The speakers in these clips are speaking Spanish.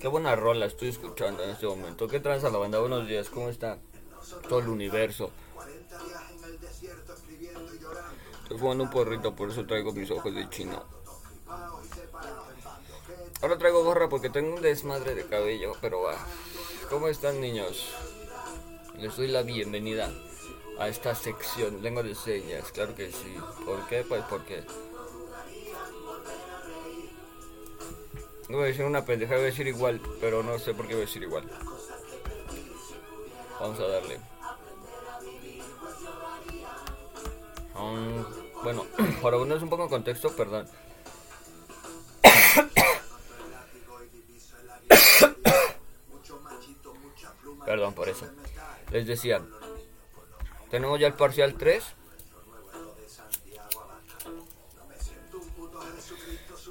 Qué buena rola estoy escuchando en este momento. ¿Qué tranza la banda? Buenos días, ¿cómo está? Todo el universo. Estoy fumando un porrito, por eso traigo mis ojos de chino. Ahora traigo gorra porque tengo un desmadre de cabello, pero va. ¿Cómo están niños? Les doy la bienvenida a esta sección, lengua de señas, claro que sí. ¿Por qué? Pues porque No voy a decir una pendeja, voy a decir igual, pero no sé por qué voy a decir igual. Vamos a darle. Um, bueno, para ponerles un poco en contexto, perdón. perdón por eso. Les decía, tenemos ya el parcial 3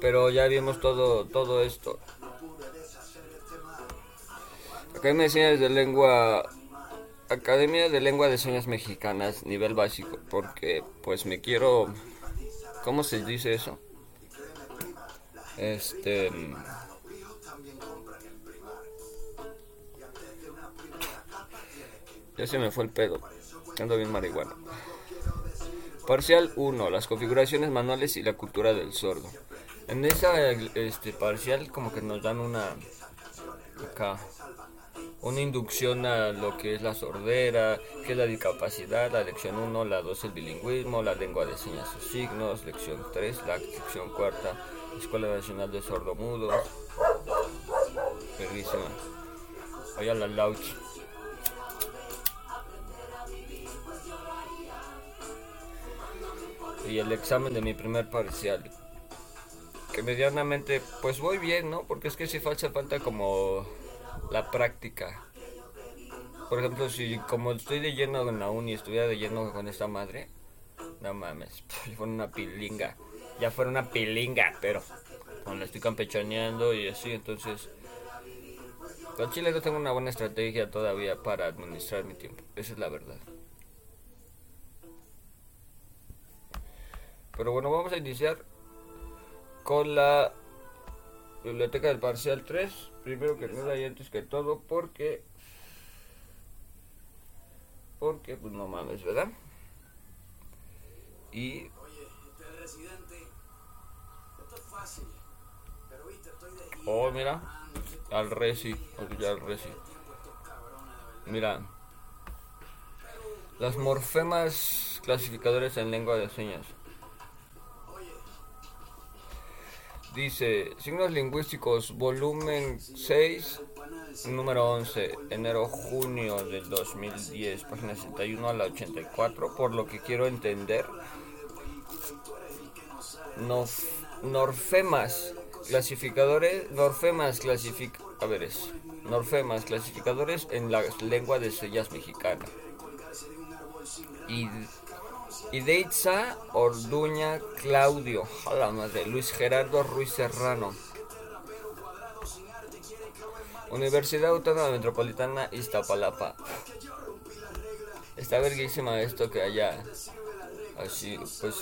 pero ya vimos todo, todo esto. Academia de Señas de Lengua, Academia de Lengua de Señas Mexicanas, nivel básico, porque pues me quiero, ¿cómo se dice eso? Este... Ya se me fue el pedo. Ando bien marihuana. Parcial 1. Las configuraciones manuales y la cultura del sordo. En esa este, parcial como que nos dan una acá una inducción a lo que es la sordera, que es la discapacidad, la lección 1, la 2 el bilingüismo, la lengua de señas y signos, lección 3, la lección cuarta, Escuela Nacional de Sordomudos. Perrísima. Vaya la lauch. Y el examen de mi primer parcial que medianamente pues voy bien, ¿no? Porque es que si falta falta como la práctica. Por ejemplo, si como estoy de lleno en la uni, estuviera de lleno con esta madre, no mames, ya fuera una pilinga, ya fuera una pilinga, pero la estoy campechaneando y así, entonces con Chile no tengo una buena estrategia todavía para administrar mi tiempo, esa es la verdad. Pero bueno, vamos a iniciar con la biblioteca del parcial 3. Primero que nada y antes que todo, porque. Porque, pues no mames, ¿verdad? Y. Oh, mira. Al Resi. Ya al Resi. Mira. Las morfemas clasificadores en lengua de señas. Dice, signos lingüísticos, volumen 6, número 11, enero-junio del 2010, página 61 a la 84, por lo que quiero entender. norfemas, clasificadores, norfemas clasific, norfemas, clasificadores en la lengua de sellas mexicana. Y Ideitza Orduña Claudio, a madre, Luis Gerardo Ruiz Serrano. Universidad Autónoma Metropolitana Iztapalapa. Está verguísima esto que haya así, pues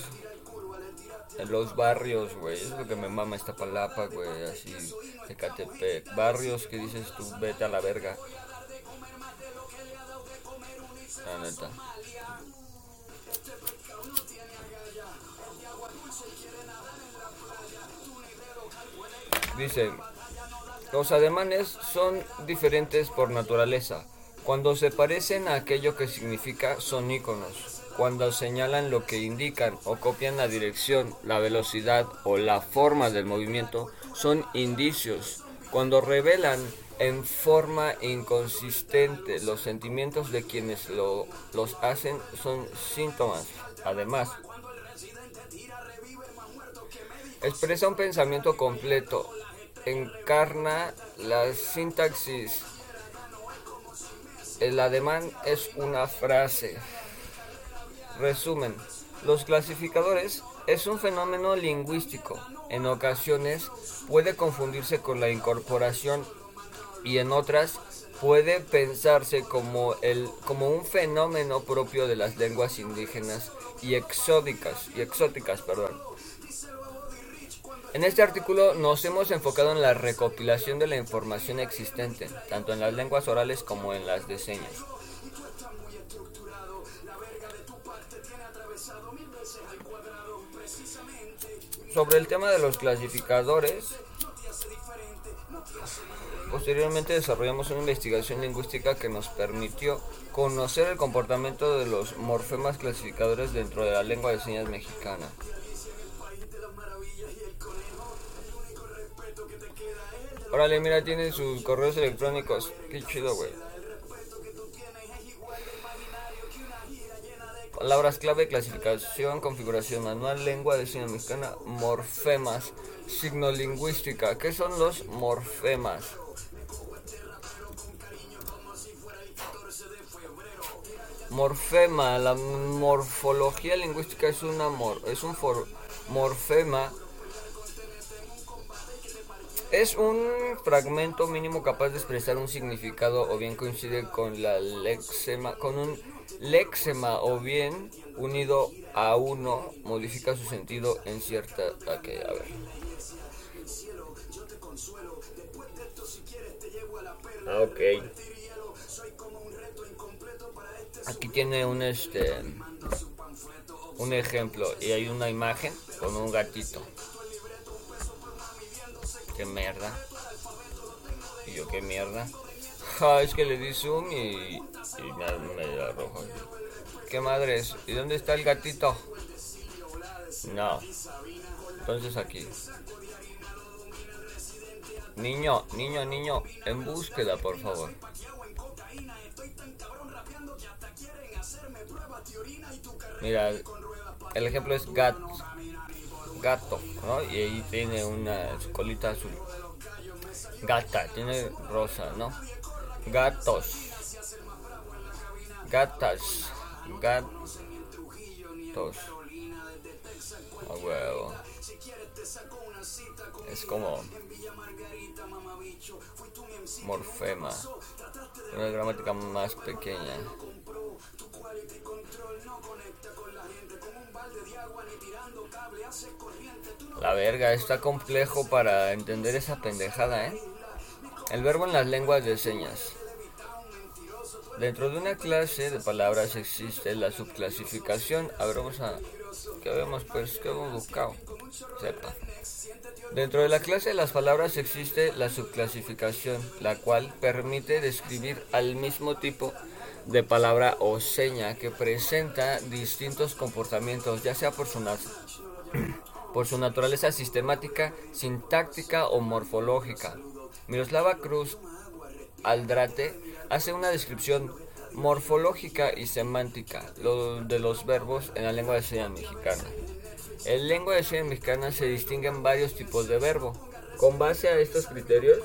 en los barrios, güey. Es lo que me mama Iztapalapa, güey, así, Ecatepec. Barrios que dices tú, vete a la verga. La neta. Dice, los ademanes son diferentes por naturaleza. Cuando se parecen a aquello que significa son iconos. Cuando señalan lo que indican o copian la dirección, la velocidad o la forma del movimiento, son indicios. Cuando revelan en forma inconsistente los sentimientos de quienes lo, los hacen, son síntomas. Además, expresa un pensamiento completo, encarna la sintaxis. El ademán es una frase. Resumen, los clasificadores es un fenómeno lingüístico. En ocasiones puede confundirse con la incorporación y en otras puede pensarse como, el, como un fenómeno propio de las lenguas indígenas y exóticas, y exóticas perdón. En este artículo nos hemos enfocado en la recopilación de la información existente, tanto en las lenguas orales como en las de señas. Sobre el tema de los clasificadores, posteriormente desarrollamos una investigación lingüística que nos permitió conocer el comportamiento de los morfemas clasificadores dentro de la lengua de señas mexicana. Órale, mira, tiene sus correos electrónicos. Qué chido, güey. Palabras clave, clasificación, configuración manual, lengua de señas mexicana, morfemas, signo lingüística. ¿Qué son los morfemas? Morfema, la morfología lingüística es, una mor es un morfema es un fragmento mínimo capaz de expresar un significado o bien coincide con la lexema, con un lexema o bien unido a uno modifica su sentido en cierta okay, a ver. Ah, ok. Aquí tiene un este un ejemplo y hay una imagen con un gatito. Qué mierda. Y yo, qué mierda. Ja, es que le di zoom y, y me, me arrojó. ¿Qué madre es? ¿Y dónde está el gatito? No. Entonces aquí. Niño, niño, niño, en búsqueda, por favor. Mira, el ejemplo es gato gato, ¿no? Y ahí tiene una colita azul. Gata, tiene rosa, ¿no? Gatos. Gatas. Gatos. A huevo. Es como morfema. Una gramática más pequeña. La verga, está complejo para entender esa pendejada, ¿eh? El verbo en las lenguas de señas. Dentro de una clase de palabras existe la subclasificación. A ver, vamos a... ¿Qué vemos? Pues, ¿qué hemos buscado? Sepa. Dentro de la clase de las palabras existe la subclasificación, la cual permite describir al mismo tipo de palabra o seña que presenta distintos comportamientos, ya sea por su, por su naturaleza sistemática, sintáctica o morfológica. Miroslava Cruz Aldrate hace una descripción morfológica y semántica de los verbos en la lengua de señas mexicana. En lengua de señas mexicana se distinguen varios tipos de verbo. Con base a estos criterios,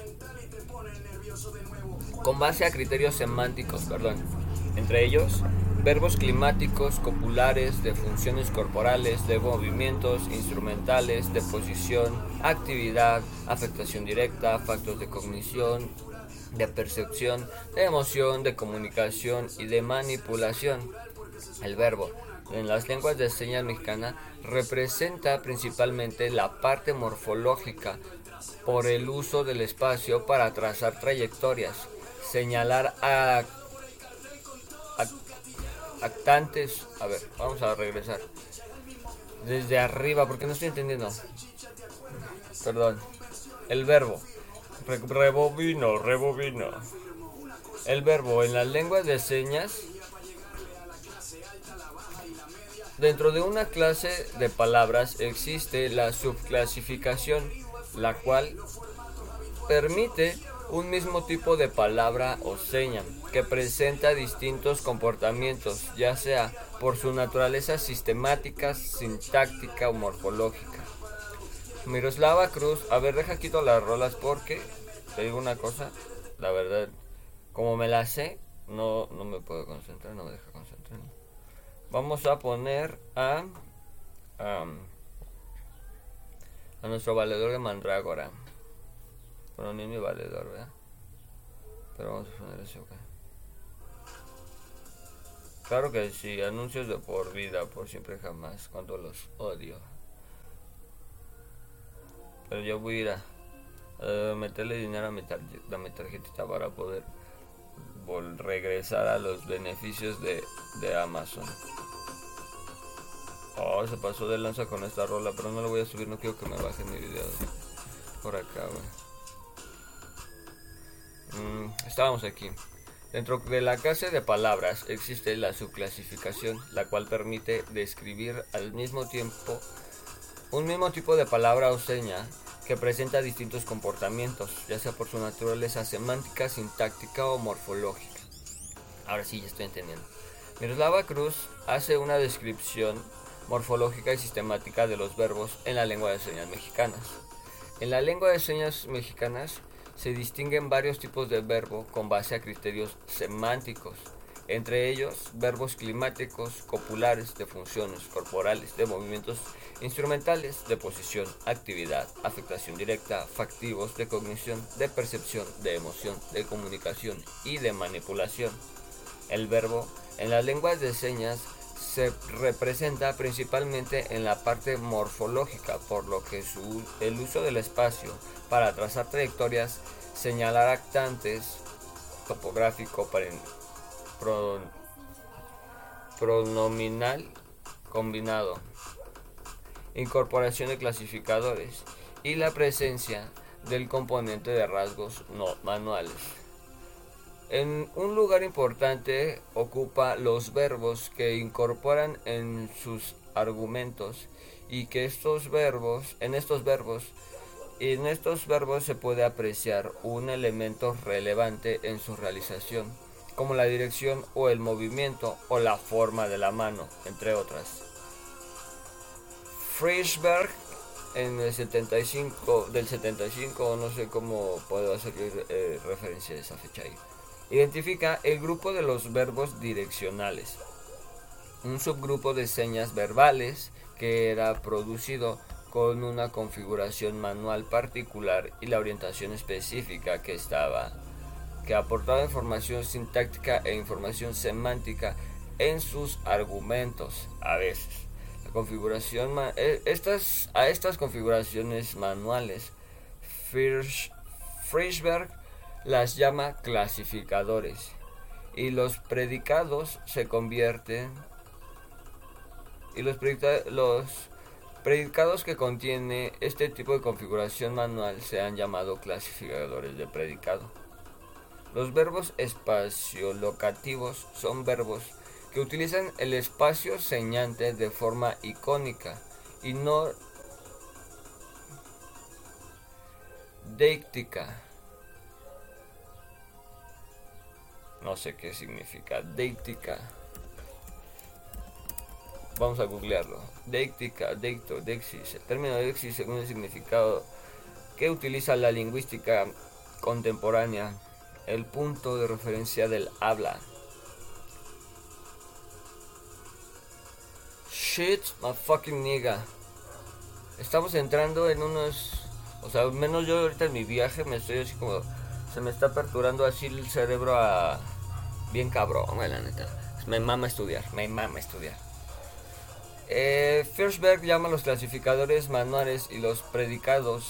con base a criterios semánticos, perdón, entre ellos verbos climáticos, copulares, de funciones corporales, de movimientos, instrumentales, de posición, actividad, afectación directa, factores de cognición, de percepción, de emoción, de comunicación y de manipulación. El verbo en las lenguas de señas mexicana representa principalmente la parte morfológica por el uso del espacio para trazar trayectorias, señalar a actantes. A ver, vamos a regresar. Desde arriba, porque no estoy entendiendo. Perdón. El verbo. rebobino, rebobino. El verbo en las lenguas de señas. Dentro de una clase de palabras existe la subclasificación, la cual permite un mismo tipo de palabra o seña que presenta distintos comportamientos, ya sea por su naturaleza sistemática, sintáctica o morfológica. Miroslava Cruz, a ver, deja quito las rolas porque te digo una cosa, la verdad, como me la sé, no, no me puedo concentrar, no me deja concentrar. Vamos a poner a, a, a nuestro valedor de Mandrágora. Bueno, ni mi valedor, ¿verdad? Pero vamos a poner ese ok. Claro que sí, anuncios de por vida, por siempre jamás, cuando los odio. Pero yo voy a ir a, meterle dinero a mi, tarjeta, a mi tarjetita para poder regresar a los beneficios de, de Amazon. Oh, se pasó de lanza con esta rola, pero no lo voy a subir, no quiero que me bajen mi video por acá, mm, estábamos aquí. Dentro de la clase de palabras existe la subclasificación, la cual permite describir al mismo tiempo un mismo tipo de palabra o seña que presenta distintos comportamientos, ya sea por su naturaleza semántica, sintáctica o morfológica. Ahora sí, ya estoy entendiendo. Miroslava Cruz hace una descripción morfológica y sistemática de los verbos en la lengua de señas mexicanas. En la lengua de señas mexicanas se distinguen varios tipos de verbo con base a criterios semánticos, entre ellos verbos climáticos, copulares, de funciones corporales, de movimientos instrumentales, de posición, actividad, afectación directa, factivos, de cognición, de percepción, de emoción, de comunicación y de manipulación. El verbo en las lenguas de señas se representa principalmente en la parte morfológica, por lo que el uso del espacio para trazar trayectorias, señalar actantes, topográfico, pronominal combinado, incorporación de clasificadores y la presencia del componente de rasgos no manuales. En un lugar importante ocupa los verbos que incorporan en sus argumentos y que estos verbos, en estos verbos, en estos verbos se puede apreciar un elemento relevante en su realización, como la dirección o el movimiento o la forma de la mano, entre otras. Frischberg en el 75, del 75, no sé cómo puedo hacer eh, referencia a esa fecha ahí. Identifica el grupo de los verbos direccionales, un subgrupo de señas verbales que era producido con una configuración manual particular y la orientación específica que estaba, que aportaba información sintáctica e información semántica en sus argumentos a veces. La configuración e, estas, a estas configuraciones manuales, Frischberg las llama clasificadores y los predicados se convierten y los, predicados que contiene este tipo de configuración manual se han llamado clasificadores de predicado. Los verbos espaciolocativos son verbos que utilizan el espacio señante de forma icónica y no deíctica No sé qué significa. Deictica. Vamos a googlearlo. Deictica, deicto, dexis. El término dexis según el significado que utiliza la lingüística contemporánea. El punto de referencia del habla. Shit, my fucking nigga. Estamos entrando en unos... O sea, menos yo ahorita en mi viaje me estoy así como... Se me está aperturando así el cerebro a bien cabrón, la neta. Me mama estudiar, me mama estudiar. Eh, llama los clasificadores manuales y los predicados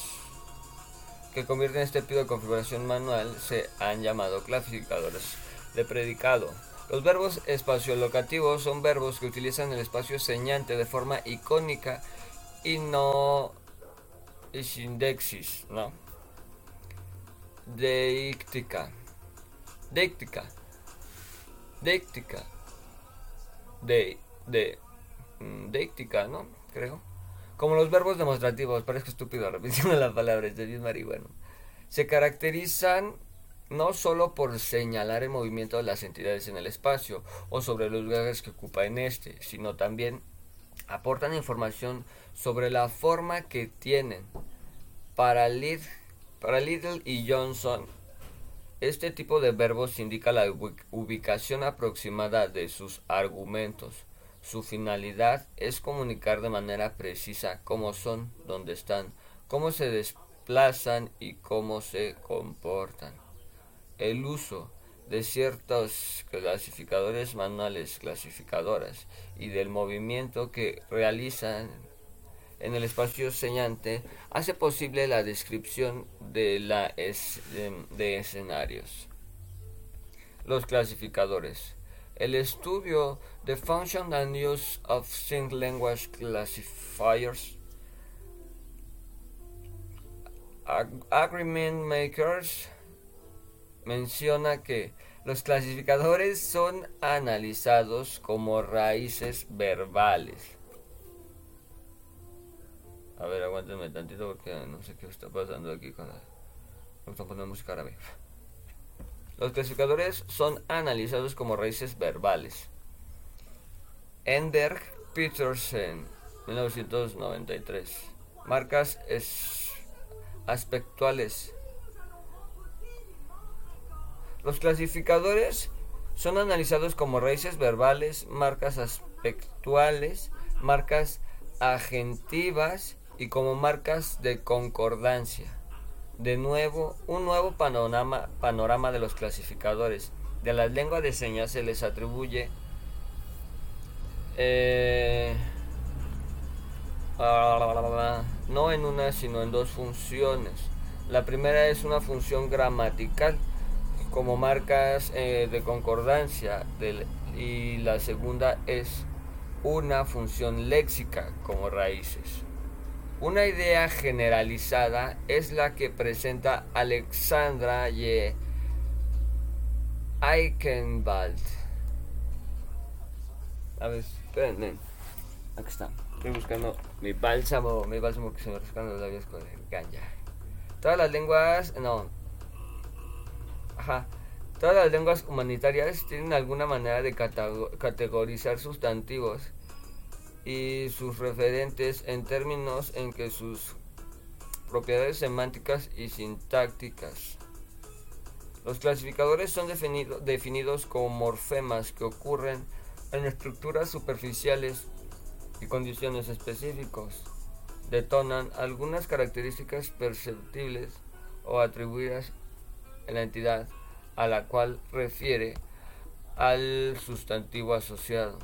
que convierten este tipo de configuración manual se han llamado clasificadores de predicado. Los verbos espaciolocativos son verbos que utilizan el espacio señante de forma icónica y no y sin dexis, ¿no? Deíctica. Deíctica Déctica. De, de, mm, ¿no? Creo. Como los verbos demostrativos, parezco estúpido repitiendo las palabras de Dios marihuano. Se caracterizan no solo por señalar el movimiento de las entidades en el espacio o sobre los lugares que ocupa en este, sino también aportan información sobre la forma que tienen. Para, para Little y Johnson, este tipo de verbos indica la ubicación aproximada de sus argumentos. Su finalidad es comunicar de manera precisa cómo son, dónde están, cómo se desplazan y cómo se comportan. El uso de ciertos clasificadores manuales clasificadoras y del movimiento que realizan en el espacio señante hace posible la descripción de, de escenarios. Los clasificadores. El estudio The Function and Use of Sync Language Classifiers Agreement Makers menciona que los clasificadores son analizados como raíces verbales. A ver, aguántenme tantito porque no sé qué está pasando aquí con la... Vamos a poner música árabe. Los clasificadores son analizados como raíces verbales. Ender Petersen, 1993. Marcas aspectuales. Los clasificadores son analizados como raíces verbales, marcas aspectuales, marcas agentivas y como marcas de concordancia. De nuevo, un nuevo panorama, panorama de los clasificadores. De las lenguas de señas se les atribuye eh, no en una sino en dos funciones. La primera es una función gramatical como marcas eh, de concordancia y la segunda es una función léxica como raíces. Una idea generalizada es la que presenta Alexandra Y. Eichenwald. A ver, espérenme. Aquí está. Estoy buscando mi bálsamo, mi bálsamo que se me rascan los labios con el ganja. Todas las lenguas, no. Ajá. Todas las lenguas humanitarias tienen alguna manera de categorizar sustantivos y sus referentes en términos en que sus propiedades semánticas y sintácticas. Los clasificadores son definidos como morfemas que ocurren en estructuras superficiales y condiciones específicos. Detonan algunas características perceptibles o atribuidas en la entidad a la cual refiere al sustantivo asociado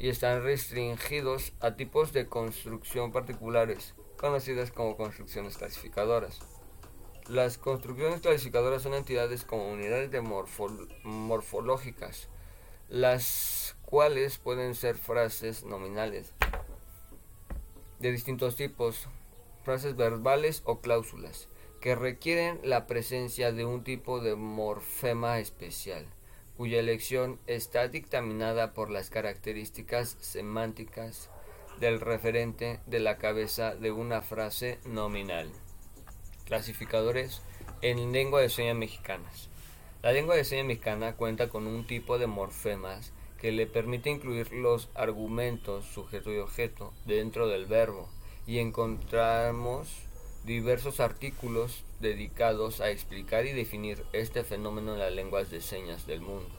y están restringidos a tipos de construcción particulares, conocidas como construcciones clasificadoras. Las construcciones clasificadoras son entidades como unidades de morfológicas, las cuales pueden ser frases nominales de distintos tipos, frases verbales o cláusulas, que requieren la presencia de un tipo de morfema especial cuya elección está dictaminada por las características semánticas del referente de la cabeza de una frase nominal. Clasificadores en lengua de señas mexicanas. La lengua de señas mexicana cuenta con un tipo de morfemas que le permite incluir los argumentos sujeto y objeto dentro del verbo y encontramos diversos artículos dedicados a explicar y definir este fenómeno en las lenguas de señas del mundo.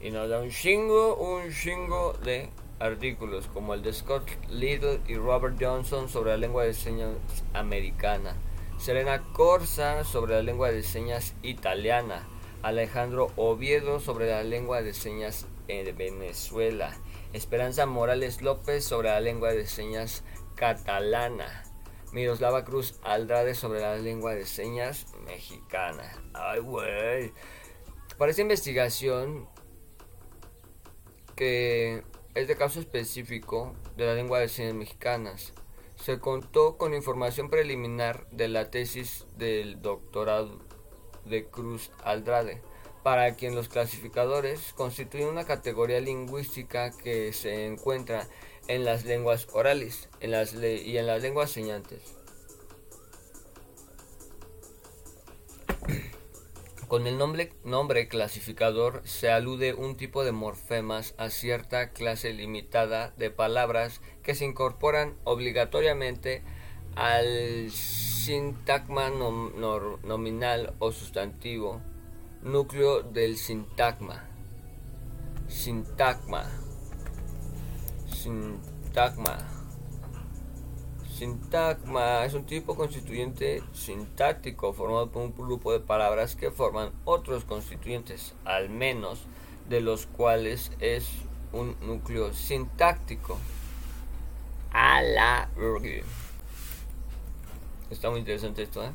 Y nos da un chingo, un chingo de artículos, como el de Scott Little y Robert Johnson sobre la lengua de señas americana, Serena Corsa sobre la lengua de señas italiana, Alejandro Oviedo sobre la lengua de señas de Venezuela, Esperanza Morales López sobre la lengua de señas catalana, Miroslava Cruz Aldrade sobre la lengua de señas mexicana. Ay, güey. Para esta investigación, que es de caso específico de la lengua de señas mexicanas, se contó con información preliminar de la tesis del doctorado de Cruz Aldrade, para quien los clasificadores constituyen una categoría lingüística que se encuentra en las lenguas orales en las y en las lenguas señantes. Con el nombre, nombre clasificador se alude un tipo de morfemas a cierta clase limitada de palabras que se incorporan obligatoriamente al sintagma nominal o sustantivo, núcleo del sintagma. Sintagma sintagma. Sintagma es un tipo constituyente sintáctico formado por un grupo de palabras que forman otros constituyentes, al menos de los cuales es un núcleo sintáctico. A la... Está muy interesante esto, ¿eh?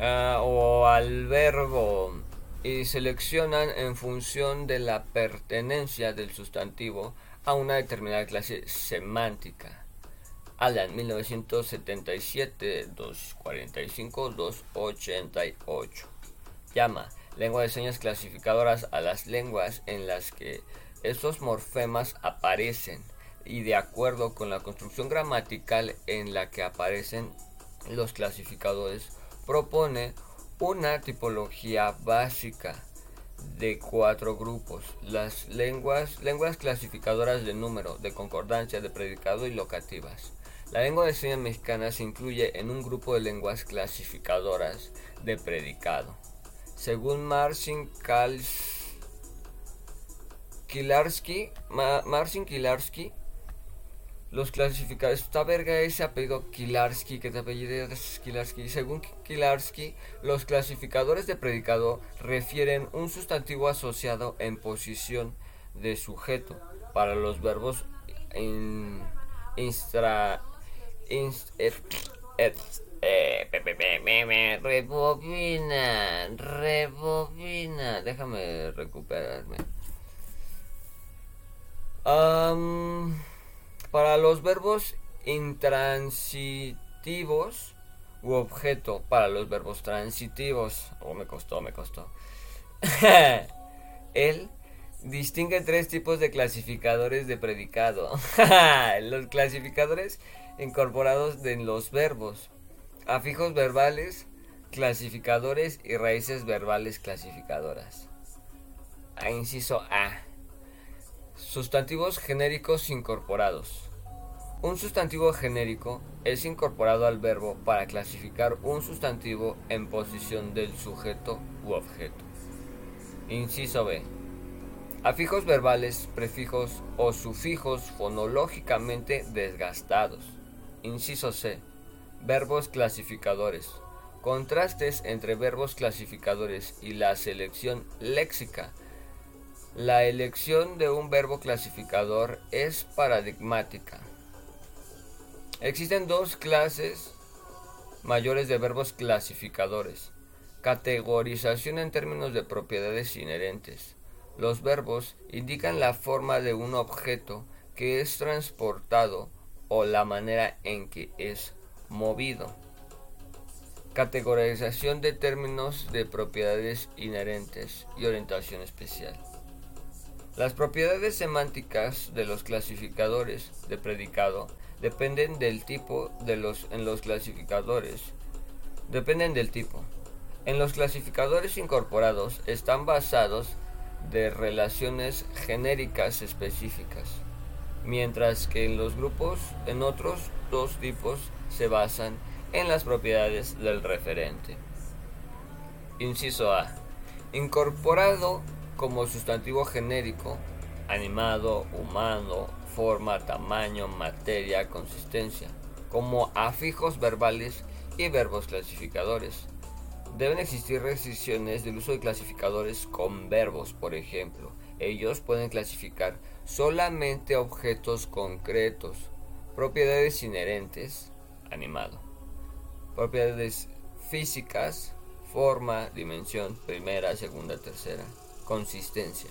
Ah, o al verbo y seleccionan en función de la pertenencia del sustantivo a una determinada clase semántica. Alan, 1977, 245, 288. Llama lengua de señas clasificadoras a las lenguas en las que estos morfemas aparecen y de acuerdo con la construcción gramatical en la que aparecen los clasificadores propone una tipología básica de cuatro grupos. Las lenguas, lenguas clasificadoras de número, de concordancia, de predicado y locativas. La lengua de señas mexicana se incluye en un grupo de lenguas clasificadoras de predicado. Según Marcin Kilarski, los clasificadores, esta verga ese apellido Kilarski, que te apellidas Kilarski. Según Kilarski, los clasificadores de predicado refieren un sustantivo asociado en posición de sujeto para los verbos in, instra, rebobina, rebobina. Déjame recuperarme. Um, para los verbos intransitivos u objeto, para los verbos transitivos, oh me costó, me costó. Él distingue tres tipos de clasificadores de predicado. los clasificadores incorporados en los verbos, afijos verbales, clasificadores y raíces verbales clasificadoras. A inciso A. Sustantivos genéricos incorporados. Un sustantivo genérico es incorporado al verbo para clasificar un sustantivo en posición del sujeto u objeto. Inciso B. Afijos verbales, prefijos o sufijos fonológicamente desgastados. Inciso C. Verbos clasificadores. Contrastes entre verbos clasificadores y la selección léxica la elección de un verbo clasificador es paradigmática. Existen dos clases mayores de verbos clasificadores. Categorización en términos de propiedades inherentes. Los verbos indican la forma de un objeto que es transportado o la manera en que es movido. Categorización de términos de propiedades inherentes y orientación especial. Las propiedades semánticas de los clasificadores de predicado dependen del tipo de los en los clasificadores. Dependen del tipo. En los clasificadores incorporados están basados de relaciones genéricas específicas, mientras que en los grupos en otros dos tipos se basan en las propiedades del referente. Inciso A. Incorporado como sustantivo genérico, animado, humano, forma, tamaño, materia, consistencia, como afijos verbales y verbos clasificadores. Deben existir restricciones del uso de clasificadores con verbos, por ejemplo. Ellos pueden clasificar solamente objetos concretos, propiedades inherentes, animado, propiedades físicas, forma, dimensión, primera, segunda, tercera, Consistencia.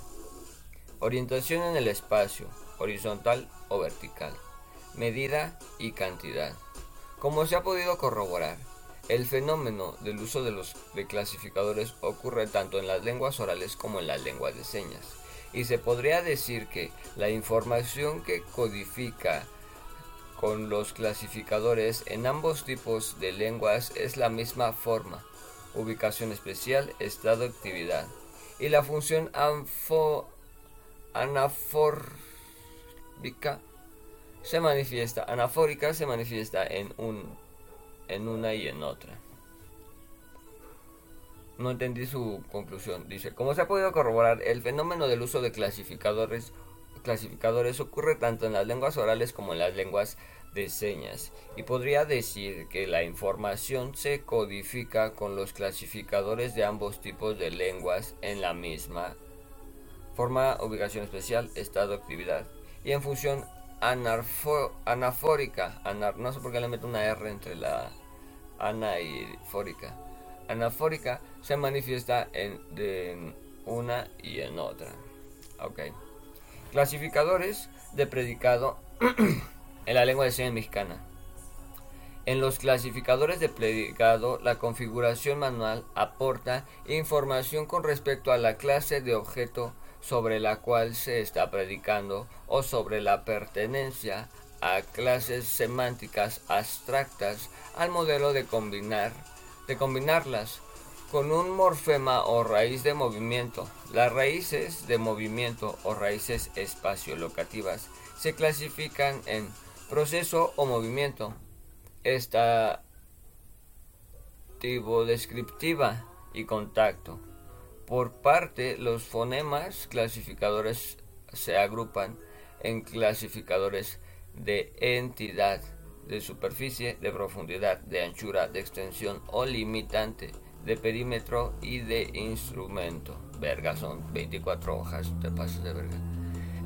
Orientación en el espacio, horizontal o vertical. Medida y cantidad. Como se ha podido corroborar, el fenómeno del uso de los clasificadores ocurre tanto en las lenguas orales como en las lenguas de señas. Y se podría decir que la información que codifica con los clasificadores en ambos tipos de lenguas es la misma forma, ubicación especial, estado, actividad y la función anafórica se manifiesta, anafórica se manifiesta en, un, en una y en otra. No entendí su conclusión. Dice, como se ha podido corroborar, el fenómeno del uso de clasificadores, clasificadores ocurre tanto en las lenguas orales como en las lenguas de señas y podría decir que la información se codifica con los clasificadores de ambos tipos de lenguas en la misma forma, ubicación especial, estado, actividad y en función anafórica, no sé por qué le meto una R entre la ana y fórica. Anafórica se manifiesta en, de una y en otra. Ok. Clasificadores de predicado en la lengua de señas mexicana. En los clasificadores de predicado, la configuración manual aporta información con respecto a la clase de objeto sobre la cual se está predicando o sobre la pertenencia a clases semánticas abstractas al modelo de combinar de combinarlas con un morfema o raíz de movimiento. Las raíces de movimiento o raíces espaciolocativas se clasifican en proceso o movimiento, esta tipo descriptiva y contacto. Por parte, los fonemas clasificadores se agrupan en clasificadores de entidad, de superficie, de profundidad, de anchura, de extensión o limitante, de perímetro y de instrumento. Verga, son 24 hojas, te pasas de verga.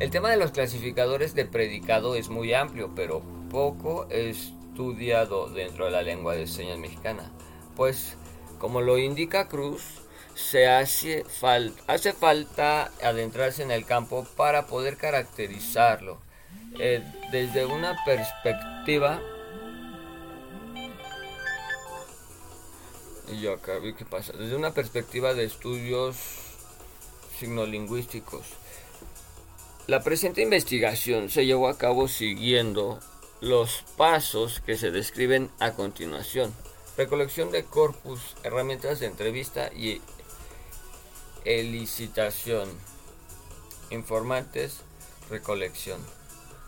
El tema de los clasificadores de predicado es muy amplio, pero poco estudiado dentro de la lengua de señas mexicana. Pues, como lo indica Cruz, se hace, hace falta adentrarse en el campo para poder caracterizarlo eh, desde una perspectiva y yo acá vi pasa desde una perspectiva de estudios signolingüísticos la presente investigación se llevó a cabo siguiendo los pasos que se describen a continuación recolección de corpus herramientas de entrevista y elicitación, informantes, recolección,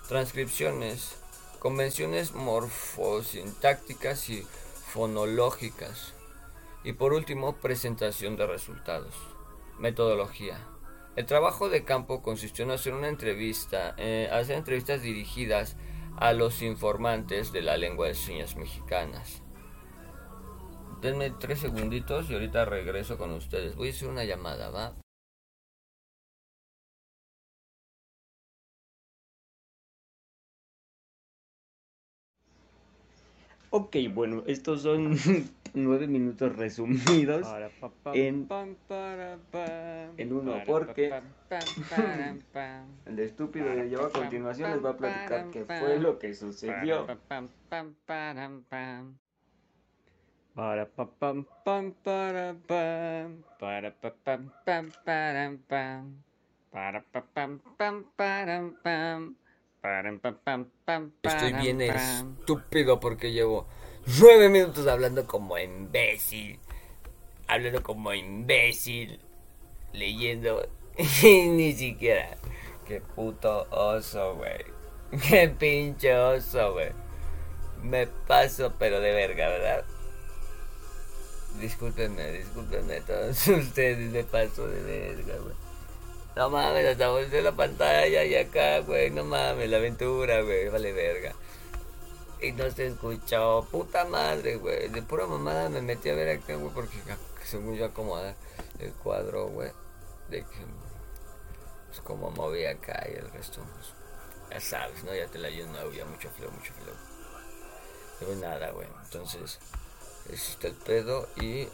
transcripciones, convenciones morfosintácticas y fonológicas. Y por último, presentación de resultados. Metodología. El trabajo de campo consistió en hacer una entrevista, eh, hacer entrevistas dirigidas a los informantes de la lengua de señas mexicanas Denme tres segunditos y ahorita regreso con ustedes. Voy a hacer una llamada, ¿va? Ok, bueno, estos son nueve minutos resumidos en, en uno, porque el estúpido de yo a continuación les va a platicar qué fue lo que sucedió. Para pa pam pam para pam. Para pa pam pam para pam. Para pa pam pam para pam. Para pam pam pam. Estoy bien estúpido porque llevo nueve minutos hablando como imbécil. Hablando como imbécil. Leyendo. Ni siquiera. Qué puto oso, güey. Qué pinche oso, güey. Me paso, pero de verga, ¿verdad? Discúlpenme, discúlpenme todos ustedes de paso de verga, güey. No mames, hasta volteé la pantalla y acá, güey, no mames, la aventura, güey, vale verga. Y no se escuchó, puta madre, güey. De pura mamada me metí a ver acá, güey, porque según yo acomodar el cuadro, güey, de que, pues como moví acá y el resto, pues, ya sabes, ¿no? Ya te la lleno, ya mucho flow, mucho flow. No nada, güey, entonces existe el pedo y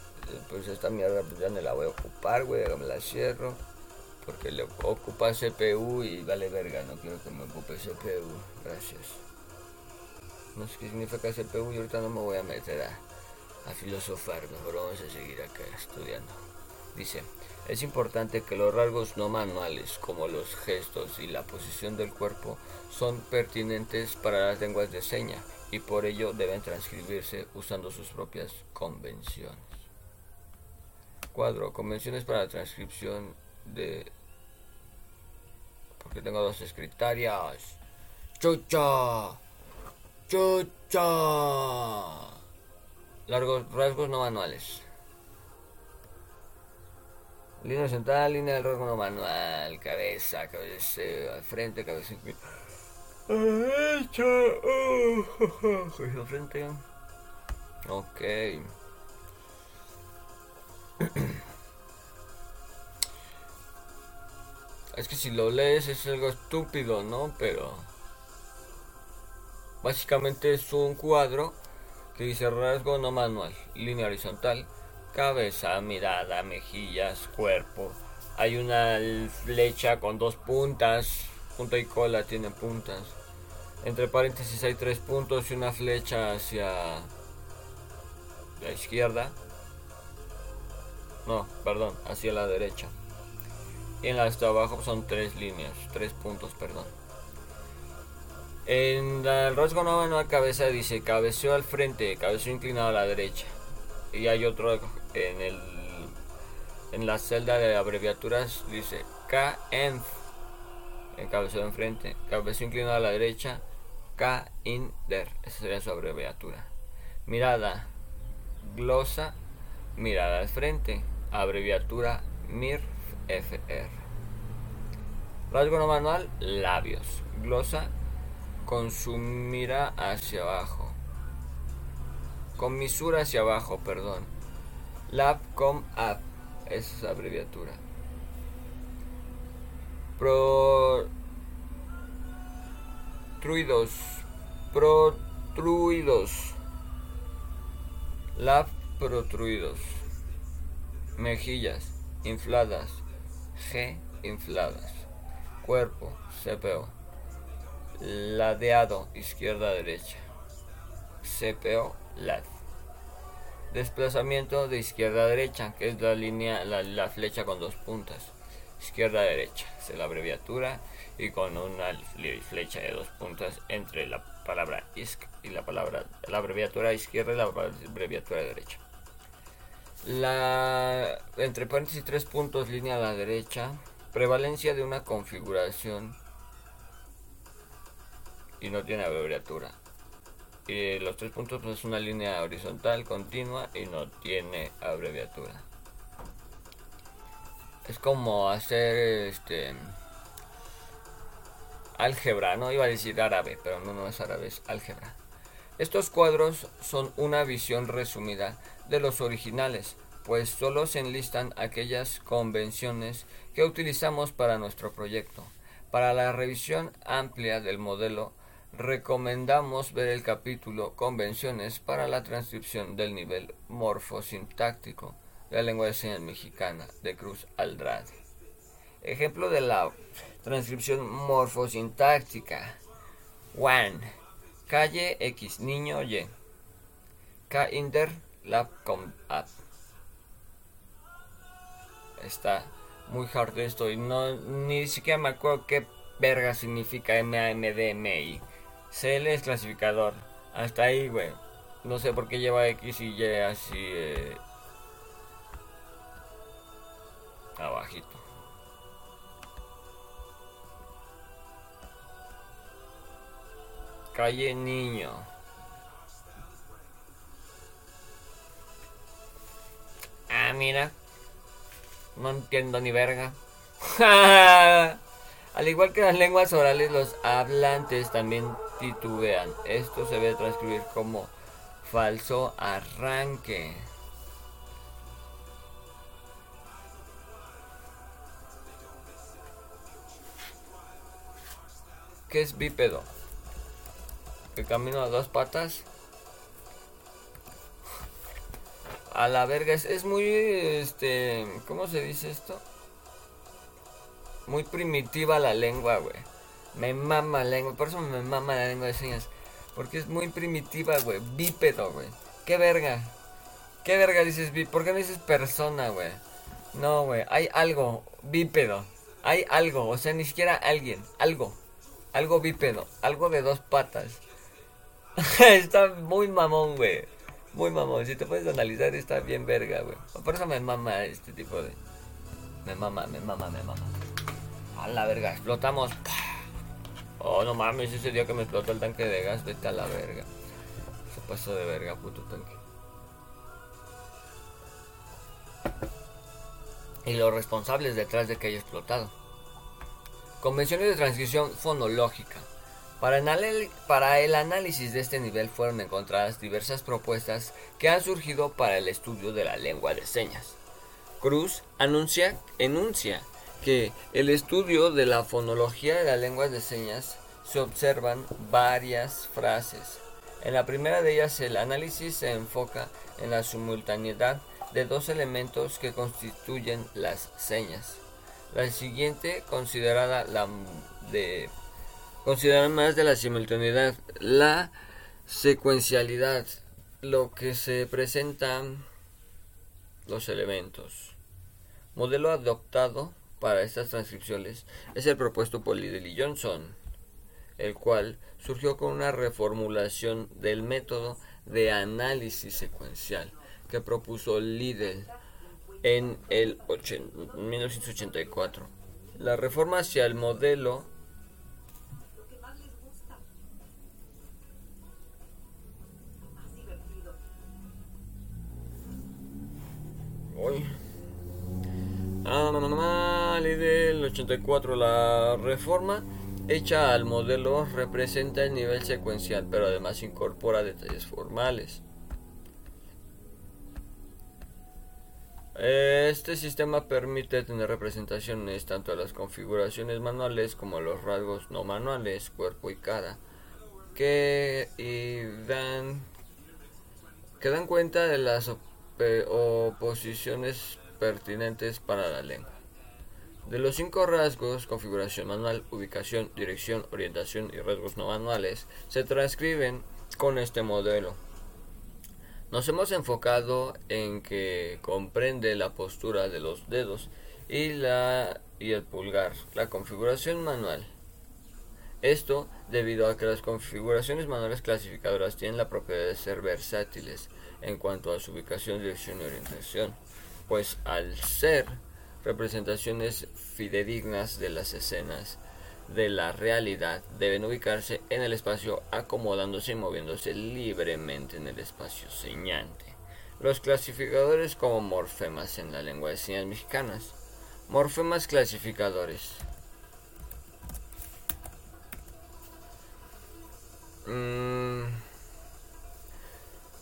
pues esta mierda pues ya no la voy a ocupar, güey, me la cierro. Porque le ocupa CPU y vale verga, no quiero que me ocupe CPU, gracias. No sé qué significa CPU y ahorita no me voy a meter a, a filosofar, mejor vamos a seguir acá estudiando. Dice, es importante que los rasgos no manuales como los gestos y la posición del cuerpo son pertinentes para las lenguas de señas y por ello deben transcribirse usando sus propias convenciones. Cuadro, convenciones para la transcripción de... Porque tengo dos escritarias. Chucha. Chucha. Largos rasgos no manuales. Línea central, línea del rasgo no manual, cabeza, cabeza, frente, cabeza derecha. Oh, frente. Ok. Es que si lo lees es algo estúpido, ¿no? Pero... Básicamente es un cuadro que dice rasgo no manual, línea horizontal, cabeza, mirada, mejillas, cuerpo. Hay una flecha con dos puntas, punta y cola tienen puntas. Entre paréntesis hay tres puntos y una flecha hacia la izquierda. No, perdón, hacia la derecha. Y en la de abajo son tres líneas, tres puntos, perdón. En el rasgo no manual cabeza dice cabeceo al frente, cabeceo inclinado a la derecha. Y hay otro en el en la celda de abreviaturas dice KENF el cabeceo enfrente, cabeceo inclinado a la derecha, K der, esa sería su abreviatura. Mirada, glosa, mirada al frente, abreviatura MIRFR. Rasgo no manual, labios, glosa, con su mira hacia abajo, con misura hacia abajo, perdón. Lab com up, esa es la abreviatura. Protruidos, protruidos, lab protruidos, mejillas infladas, G infladas, cuerpo, CPO, ladeado izquierda derecha, CPO, LAD. Desplazamiento de izquierda a derecha, que es la línea, la, flecha con dos puntas. Izquierda a derecha, es la abreviatura y con una flecha de dos puntas entre la palabra ISC y la palabra la abreviatura izquierda y la abreviatura derecha. La entre paréntesis tres puntos línea a la derecha, prevalencia de una configuración y no tiene abreviatura los tres puntos pues, es una línea horizontal continua y no tiene abreviatura. Es como hacer este álgebra, no iba a decir árabe, pero no, no es árabe, es álgebra. Estos cuadros son una visión resumida de los originales, pues solo se enlistan aquellas convenciones que utilizamos para nuestro proyecto. Para la revisión amplia del modelo recomendamos ver el capítulo Convenciones para la transcripción del nivel morfosintáctico de la lengua de señas mexicana de Cruz Aldrade. Ejemplo de la transcripción morfosintáctica. One. Calle X, niño Y. K Inter Lab Com App. Está muy hard esto y no ni siquiera me acuerdo qué verga significa MAMDMI. CL es clasificador. Hasta ahí, güey. No sé por qué lleva X y Y así. Eh, abajito. Calle Niño. Ah, mira. No entiendo ni verga. Al igual que las lenguas orales, los hablantes también Esto se debe transcribir como falso arranque. ¿Qué es bípedo? Que camino a dos patas. A la verga, es, es muy, este, ¿cómo se dice esto? Muy primitiva la lengua, güey. Me mama la lengua, por eso me mama la lengua de señas. Porque es muy primitiva, güey. Bípedo, güey. Qué verga. ¿Qué verga dices bípedo? ¿Por qué no dices persona, güey? No, güey. Hay algo. Bípedo. Hay algo. O sea, ni siquiera alguien. Algo. Algo bípedo. Algo de dos patas. está muy mamón, güey. Muy mamón. Si te puedes analizar, está bien verga, güey. Por eso me mama este tipo de... Me mama, me mama, me mama. A la verga, explotamos. Oh, no mames, ese día que me explotó el tanque de gas, vete a la verga. Se pasó de verga, puto tanque. Y los responsables detrás de que haya explotado. Convenciones de transcripción fonológica. Para, para, el análisis de este nivel fueron encontradas diversas propuestas que han surgido para el estudio de la lengua de señas. Cruz anuncia, enuncia que el estudio de la fonología de las lenguas de señas se observan varias frases. En la primera de ellas el análisis se enfoca en la simultaneidad de dos elementos que constituyen las señas. La siguiente considerada la de más de la simultaneidad, la secuencialidad, lo que se presentan los elementos. Modelo adoptado para estas transcripciones es el propuesto por Liddell y Johnson, el cual surgió con una reformulación del método de análisis secuencial que propuso Liddell en el 1984. La reforma hacia el modelo Hoy. Ah, mamá, del 84. La reforma hecha al modelo representa el nivel secuencial, pero además incorpora detalles formales. Este sistema permite tener representaciones tanto de las configuraciones manuales como los rasgos no manuales, cuerpo y cara, que dan, que dan cuenta de las o posiciones pertinentes para la lengua. De los cinco rasgos, configuración manual, ubicación, dirección, orientación y rasgos no manuales, se transcriben con este modelo. Nos hemos enfocado en que comprende la postura de los dedos y, y el pulgar, la configuración manual. Esto debido a que las configuraciones manuales clasificadoras tienen la propiedad de ser versátiles, en cuanto a su ubicación, dirección y orientación, pues al ser representaciones fidedignas de las escenas de la realidad deben ubicarse en el espacio acomodándose y moviéndose libremente en el espacio señante. Los clasificadores como morfemas en la lengua de señas mexicanas. Morfemas clasificadores. Mm,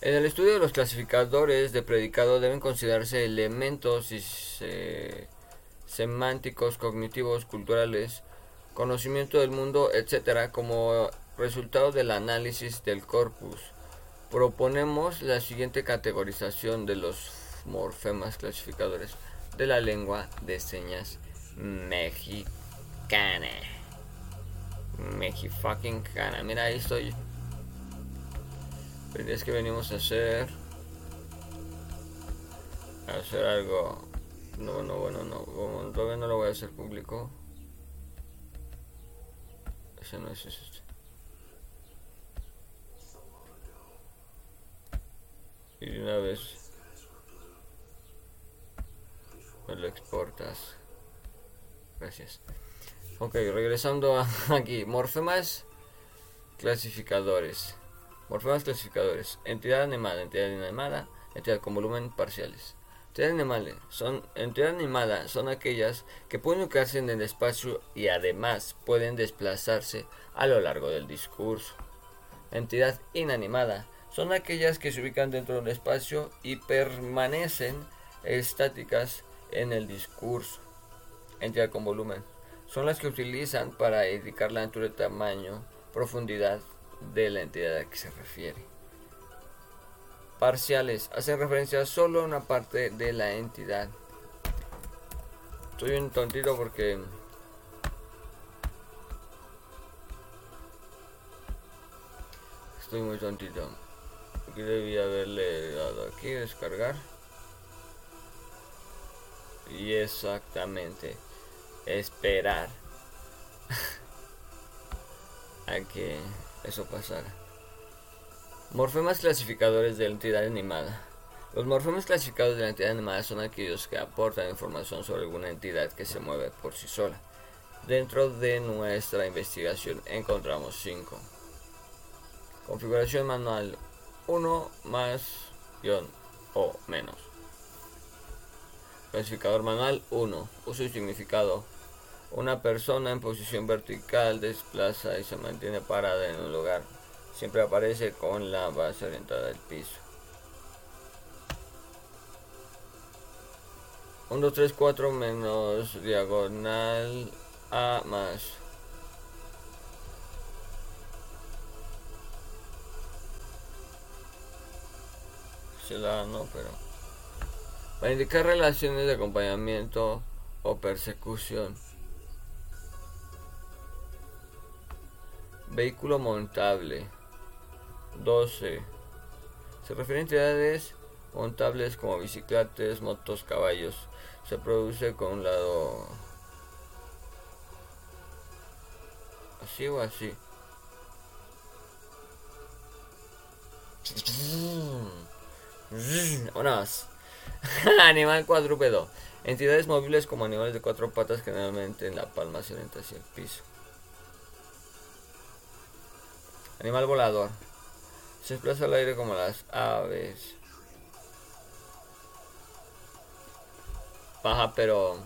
en el estudio de los clasificadores de predicado deben considerarse elementos semánticos, cognitivos, culturales, conocimiento del mundo, etc. como resultado del análisis del corpus. Proponemos la siguiente categorización de los morfemas clasificadores de la lengua de señas mexicana. Mexicana. Mira, ahí estoy es que venimos a hacer a hacer algo. No no bueno no todavía no lo voy a hacer público. Ese no es este y de una vez me lo exportas. Gracias. Ok regresando aquí morfemas clasificadores Morfemas clasificadores. Entidad animada, entidad inanimada, entidad con volumen parciales. Entidad animal son, entidad animada son aquellas que pueden ubicarse en el espacio y además pueden desplazarse a lo largo del discurso. Entidad inanimada son aquellas que se ubican dentro del espacio y permanecen estáticas en el discurso. Entidad con volumen son las que utilizan para indicar la altura, tamaño, profundidad, de la entidad a que se refiere. Parciales hacen referencia solo a una parte de la entidad. Estoy un tontito porque estoy muy tontito. Aquí debía haberle dado aquí descargar. Y exactamente esperar a que eso pasara. Morfemas clasificadores de la entidad animada. Los morfemas clasificados de la entidad animada son aquellos que aportan información sobre alguna entidad que se mueve por sí sola. Dentro de nuestra investigación encontramos 5. Configuración manual 1 más guion o menos. Clasificador manual 1. Uso y significado una persona en posición vertical desplaza y se mantiene parada en un lugar. Siempre aparece con la base orientada al piso. 1, 2, 3, 4 menos diagonal A más. Se la no, pero. Para indicar relaciones de acompañamiento o persecución. Vehículo montable. 12. Se refiere a entidades montables como bicicletas, motos, caballos. Se produce con un lado así o así. Vámonos. Animal cuadrúpedo. Entidades móviles como animales de cuatro patas generalmente en la palma hacia el piso. Animal volador. Se desplaza al aire como las aves. Baja pero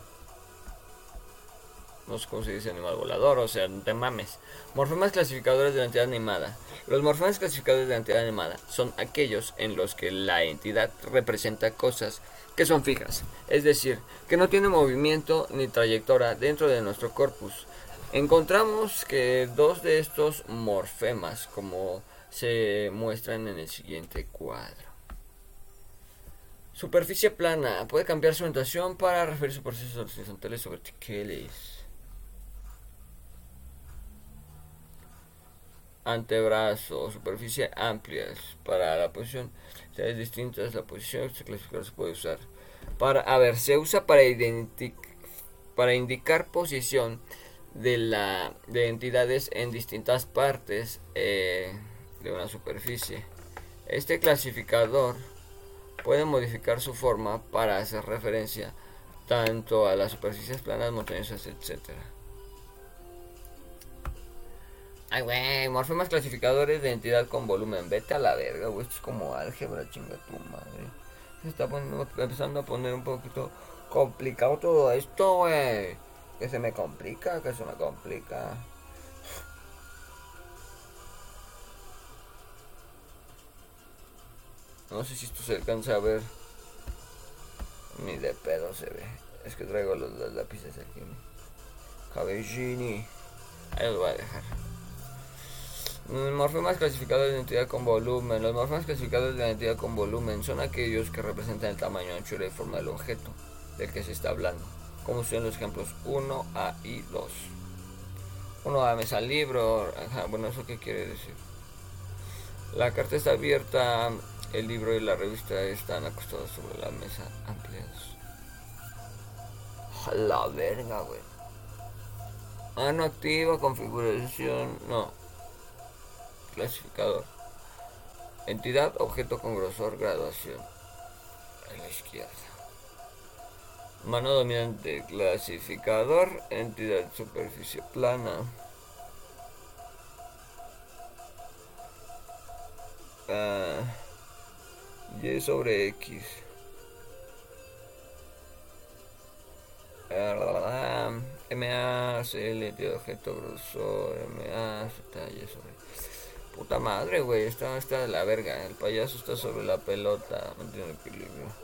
no sé cómo se dice animal volador, o sea, no te mames. Morfemas clasificadores de la entidad animada. Los morfemas clasificadores de la entidad animada son aquellos en los que la entidad representa cosas que son fijas, es decir, que no tienen movimiento ni trayectoria dentro de nuestro corpus. Encontramos que dos de estos morfemas, como se muestran en el siguiente cuadro. Superficie plana. Puede cambiar su orientación para referirse a procesos horizontales o verticales. antebrazo superficie amplias para la posición es distintas la posición se clasifica se puede usar para a ver se usa para para indicar posición de la de entidades en distintas partes eh, de una superficie este clasificador puede modificar su forma para hacer referencia tanto a las superficies planas montañosas etcétera Ay, güey, morfemas clasificadores de entidad con volumen. Vete a la verga, güey. Esto es como álgebra, chinga tu madre. Se está empezando a poner un poquito complicado todo esto, güey. Que se me complica, que se me complica. No sé si esto se alcanza a ver. Ni de pedo se ve. Es que traigo los, lápices aquí. Cabellini. Ahí los voy a dejar. Morfemas clasificados de identidad con volumen. Los morfemas clasificados de identidad con volumen son aquellos que representan el tamaño, anchura y forma del objeto del que se está hablando, como son los ejemplos 1A y 2. 1A mesa libro, bueno, ¿eso qué quiere decir? La carta está abierta, el libro y la revista están acostados sobre la mesa ampliados. la verga, güey. Ah, no activa, configuración, no clasificador. Entidad, objeto con grosor, graduación. A la izquierda. Mano dominante, clasificador, entidad, superficie plana. Ah, y sobre X. Ah, MA, CL, objeto grosor, MA, detalle sobre Puta madre, güey. Está, está de la verga. El payaso está sobre la pelota. Mantiene equilibrio.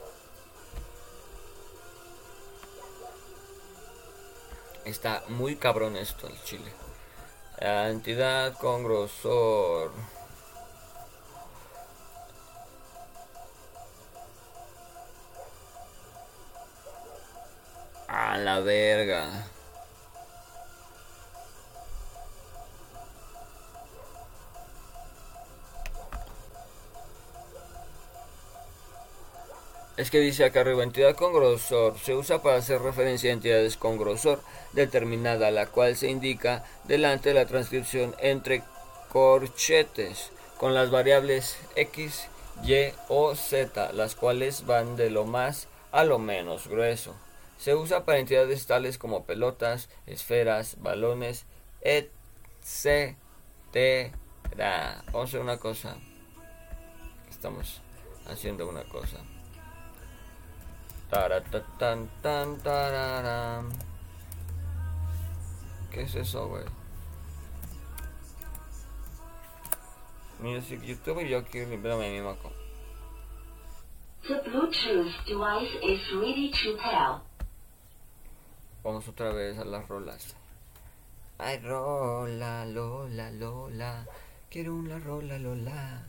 Está muy cabrón esto, el chile. Entidad con grosor. A la verga. Es que dice acá arriba, entidad con grosor. Se usa para hacer referencia a entidades con grosor determinada, la cual se indica delante de la transcripción entre corchetes con las variables x, y o z, las cuales van de lo más a lo menos grueso. Se usa para entidades tales como pelotas, esferas, balones, etc. Vamos a una cosa. Estamos haciendo una cosa. Taratatan, tan, tararam. ¿Qué es eso, güey? Music YouTube y yo quiero limpiarme mi maco. The Bluetooth device is ready to pair. Vamos otra vez a las rolas. Ay, rola, lola, lola. Quiero una rola, lola.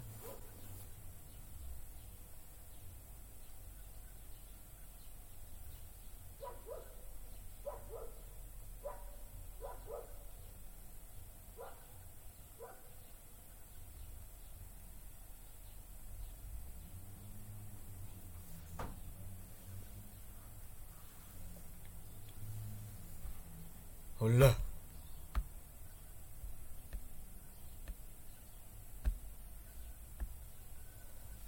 Hola.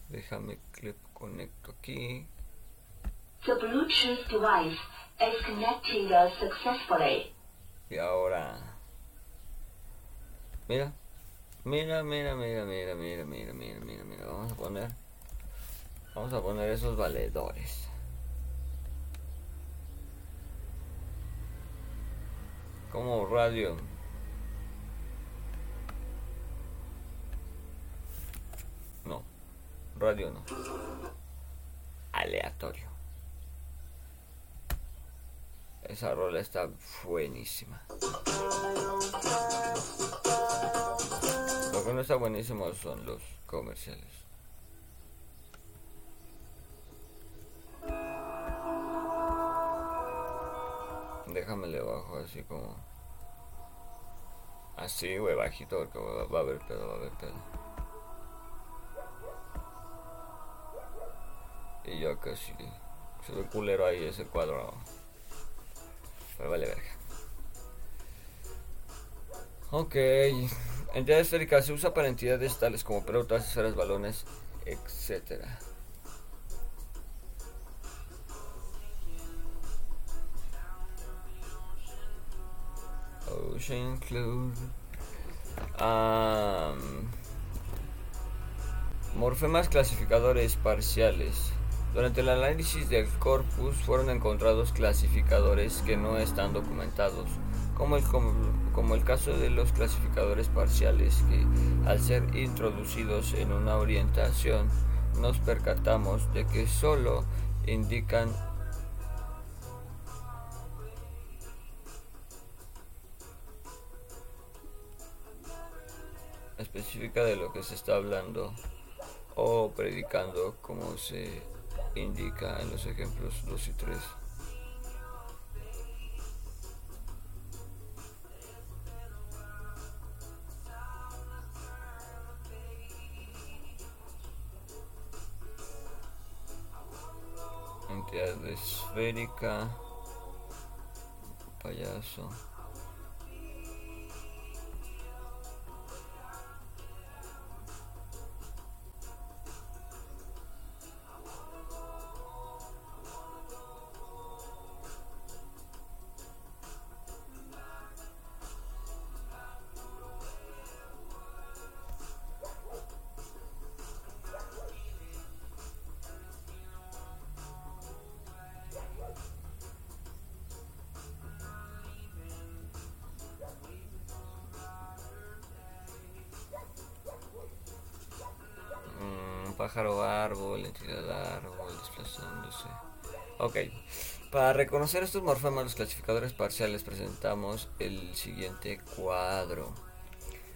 Déjame que conecto aquí. The Bluetooth device is connected successfully. Y ahora. Mira. Mira, mira, mira, mira, mira, mira, mira, mira, mira. Vamos a poner. Vamos a poner esos valedores. Como radio. No. Radio no. Aleatorio. Esa rola está buenísima. Lo que no está buenísimo son los comerciales. Déjame le bajo así como... Así, güey, bajito, porque va a haber pedo, va a haber pedo. Y yo casi... Se ve culero ahí ese cuadro. Pero vale verga. Ok. Entidad esférica se usa para entidades tales como pelotas, esferas, balones, Ocean Cloud. morfemas clasificadores parciales. Durante el análisis del corpus fueron encontrados clasificadores que no están documentados, como el, como, el caso de los clasificadores parciales que, al ser introducidos en una orientación, nos percatamos de que solo indican específica de lo que se está hablando o predicando como se indica en los ejemplos 2 y 3. Entidad esférica, payaso. Para reconocer estos morfemas, los clasificadores parciales presentamos el siguiente cuadro.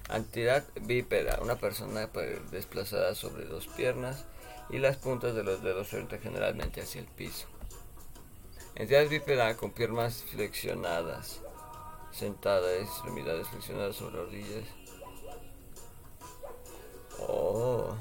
Entidad bípeda, una persona desplazada sobre dos piernas y las puntas de los dedos orientan generalmente hacia el piso. Entidad bípeda con piernas flexionadas, sentada, extremidades flexionadas sobre rodillas. Oh.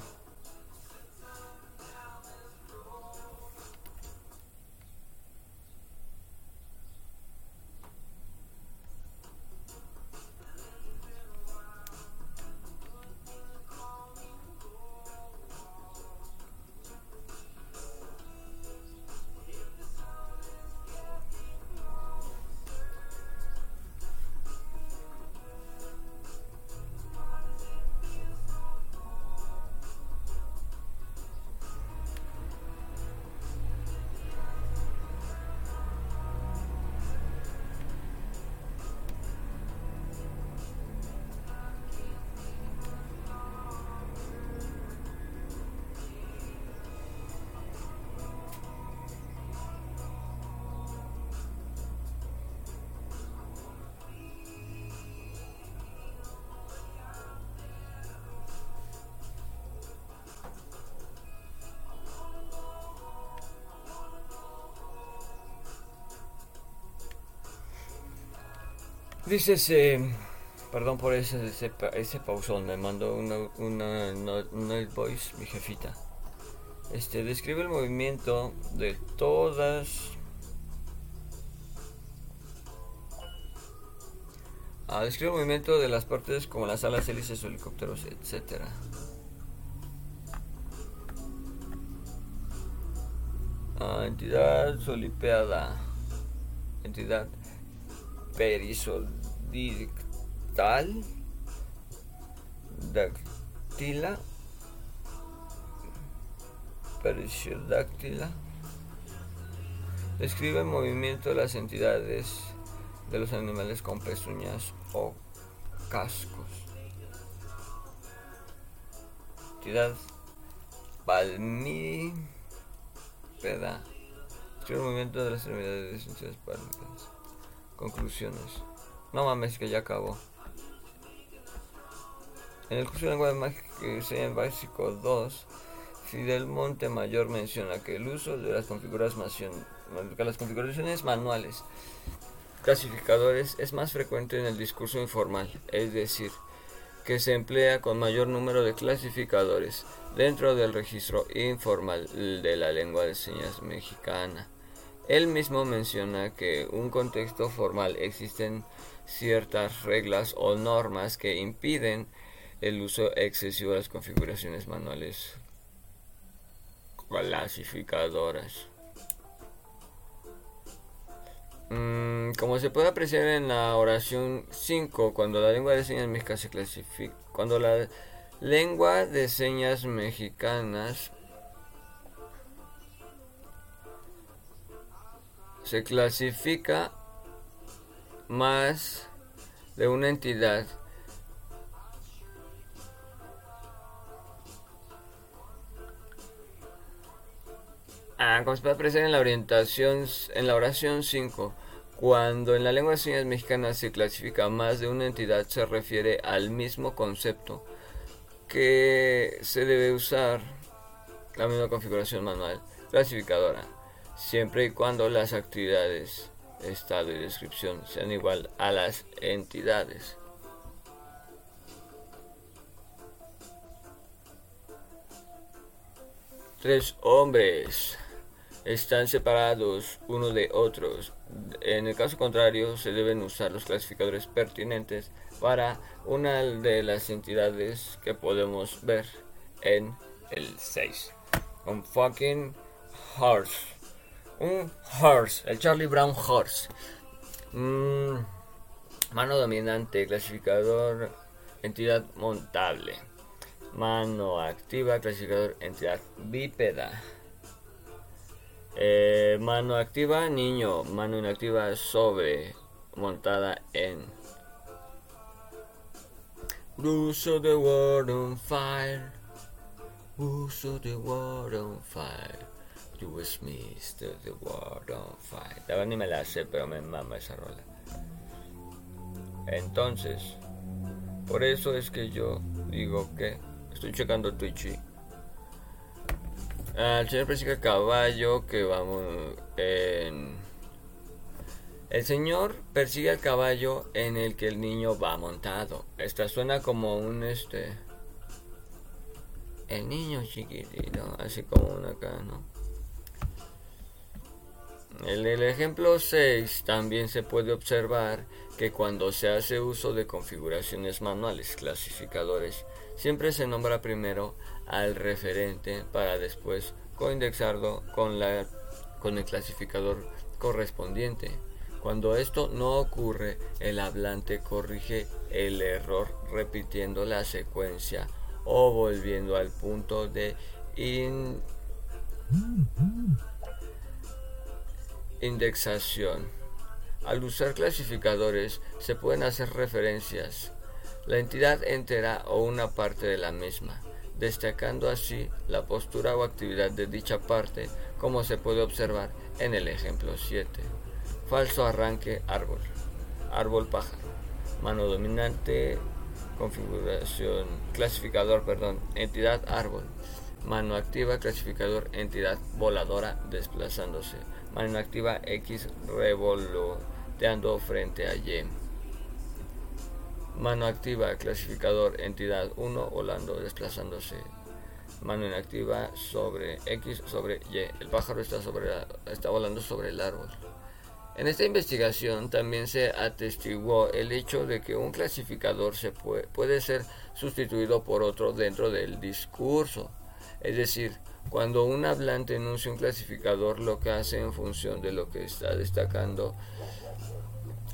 Dice ese, perdón por ese, ese, pausón, me mandó una, una, voice mi jefita. Este, describe el movimiento de todas Ah, describe el movimiento de las partes como las alas, hélices, helicópteros, etc. Ah, entidad solipeada. Entidad perisodictal. Dactila. Perisodáctila. Describe el movimiento de las entidades de los animales con pezuñas o cascos. Entidad palmípeda. Describe el movimiento de las extremidades de entidades palmípedas. Conclusiones. No mames, que ya acabó. En el curso de lenguaje mágica básico 2, Fidel Montemayor menciona que el uso de las configuraciones las configuraciones manuales clasificadores es más frecuente en el discurso informal, es decir, que se emplea con mayor número de clasificadores dentro del registro informal de la lengua de señas mexicana. Él mismo menciona que en un contexto formal existen ciertas reglas o normas que impiden el uso excesivo de las configuraciones manuales clasificadoras. Mm, como se puede apreciar en la oración 5, cuando la lengua de señas mexicanas se clasifica, cuando la lengua de señas mexicanas se clasifica más de una entidad Ah, se puede apreciar en la orientación, en la oración 5, cuando en la lengua de señas mexicana se clasifica más de una entidad, se refiere al mismo concepto que se debe usar la misma configuración manual clasificadora, siempre y cuando las actividades, estado y descripción sean igual a las entidades. Tres hombres están separados unos de otros. En el caso contrario, se deben usar los clasificadores pertinentes para una de las entidades que podemos ver en el 6. Un fucking horse. Un horse, el Charlie Brown horse. Mm, mano dominante, clasificador, entidad montable. Mano activa, clasificador, entidad bípeda. Eh, mano activa, niño. Mano inactiva, sobre. Montada en. Uso the world on fire. Uso the world on fire. You me the world on fire. La ni me la sé, pero me mama esa rola. Entonces, por eso es que yo digo que estoy checando Twitch al señor persigue a caballo que vamos en... El señor persigue al caballo en el que el niño va montado. Esta suena como un este... El niño chiquitito, así como un acá. En el ejemplo 6 también se puede observar que cuando se hace uso de configuraciones manuales clasificadores, siempre se nombra primero al referente para después coindexarlo con, la, con el clasificador correspondiente. Cuando esto no ocurre, el hablante corrige el error repitiendo la secuencia o volviendo al punto de indexación. Al usar clasificadores se pueden hacer referencias, la entidad entera o una parte de la misma destacando así la postura o actividad de dicha parte, como se puede observar en el ejemplo 7. Falso arranque árbol, árbol pájaro, mano dominante, configuración, clasificador, perdón, entidad árbol, mano activa, clasificador, entidad voladora, desplazándose, mano activa X revoloteando frente a Y. Mano activa, clasificador, entidad 1, volando, desplazándose. Mano inactiva sobre X sobre Y. El pájaro está, sobre está volando sobre el árbol. En esta investigación también se atestiguó el hecho de que un clasificador se puede, puede ser sustituido por otro dentro del discurso. Es decir, cuando un hablante enuncia un clasificador, lo que hace en función de lo que está destacando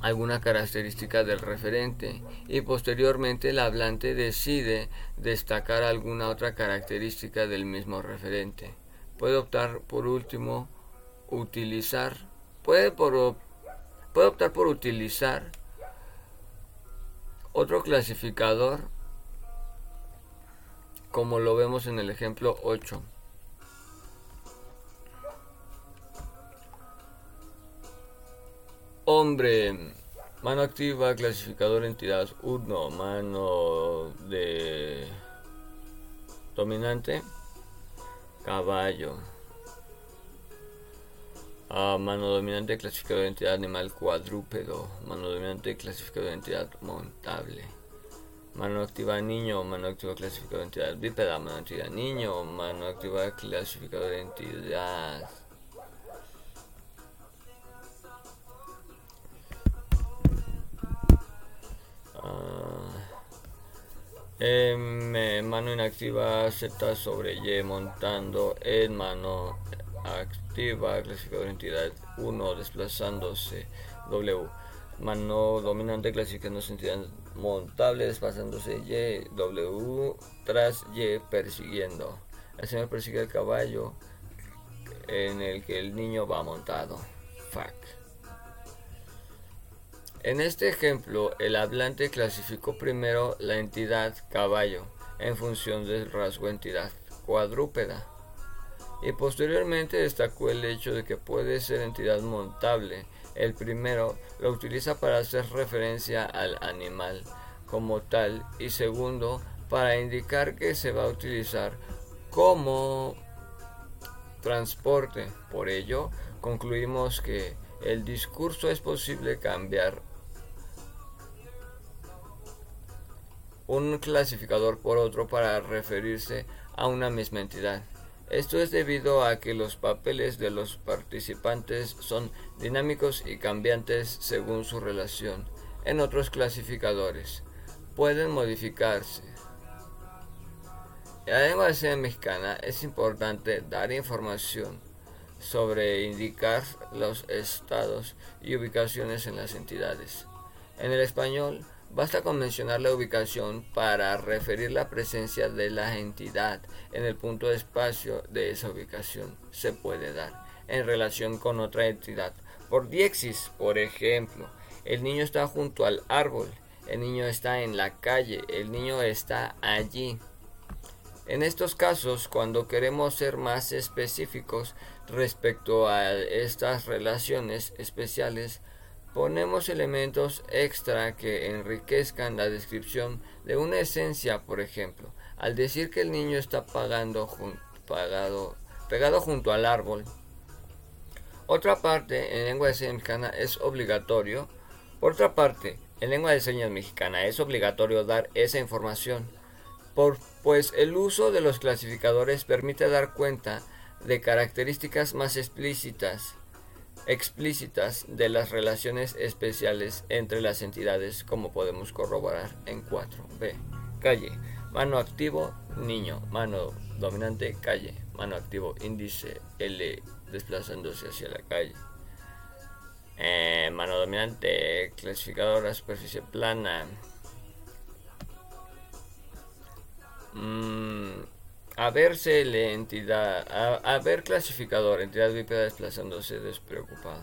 alguna característica del referente y posteriormente el hablante decide destacar alguna otra característica del mismo referente. Puede optar por último utilizar puede, por, puede optar por utilizar otro clasificador como lo vemos en el ejemplo 8. Hombre, mano activa, clasificador entidad 1, mano de dominante, caballo. Ah, mano dominante, clasificador entidad animal cuadrúpedo. Mano dominante, clasificador entidad montable. Mano activa niño, mano activa clasificador de entidad bípeda, mano activa niño, mano activa clasificador de entidad M, mano inactiva Z sobre Y montando. En mano activa clasificador entidad 1 desplazándose. W. Mano dominante clasificándose entidad montable desplazándose Y. W. Tras Y persiguiendo. El señor persigue el caballo en el que el niño va montado. Fuck en este ejemplo, el hablante clasificó primero la entidad caballo en función del rasgo entidad cuadrúpeda y posteriormente destacó el hecho de que puede ser entidad montable. El primero lo utiliza para hacer referencia al animal como tal y segundo para indicar que se va a utilizar como transporte. Por ello, concluimos que el discurso es posible cambiar un clasificador por otro para referirse a una misma entidad. Esto es debido a que los papeles de los participantes son dinámicos y cambiantes según su relación. En otros clasificadores pueden modificarse. En la lengua de mexicana es importante dar información sobre indicar los estados y ubicaciones en las entidades. En el español, Basta con mencionar la ubicación para referir la presencia de la entidad en el punto de espacio de esa ubicación. Se puede dar en relación con otra entidad. Por diexis, por ejemplo, el niño está junto al árbol, el niño está en la calle, el niño está allí. En estos casos, cuando queremos ser más específicos respecto a estas relaciones especiales, ponemos elementos extra que enriquezcan la descripción de una esencia, por ejemplo, al decir que el niño está pagando pegado junto al árbol. Otra parte, en lengua de señas mexicana es obligatorio. Por otra parte, en lengua de señas mexicana es obligatorio dar esa información, por, pues el uso de los clasificadores permite dar cuenta de características más explícitas explícitas de las relaciones especiales entre las entidades como podemos corroborar en 4b. Calle, mano activo, niño, mano dominante, calle, mano activo, índice L desplazándose hacia la calle. Eh, mano dominante, clasificadora, superficie plana. Mm, a verse la entidad, a, ver clasificador, entidad bípeda desplazándose despreocupado.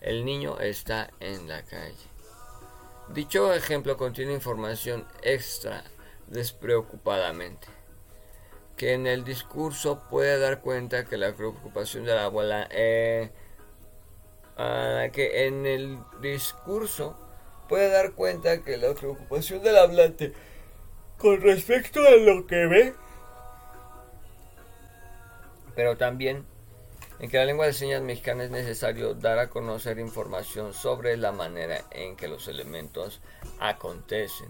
El niño está en la calle. Dicho ejemplo contiene información extra despreocupadamente, que en el discurso puede dar cuenta que la preocupación de la abuela, eh, que en el discurso puede dar cuenta que la preocupación del hablante con respecto a lo que ve pero también en que la lengua de señas mexicana es necesario dar a conocer información sobre la manera en que los elementos acontecen.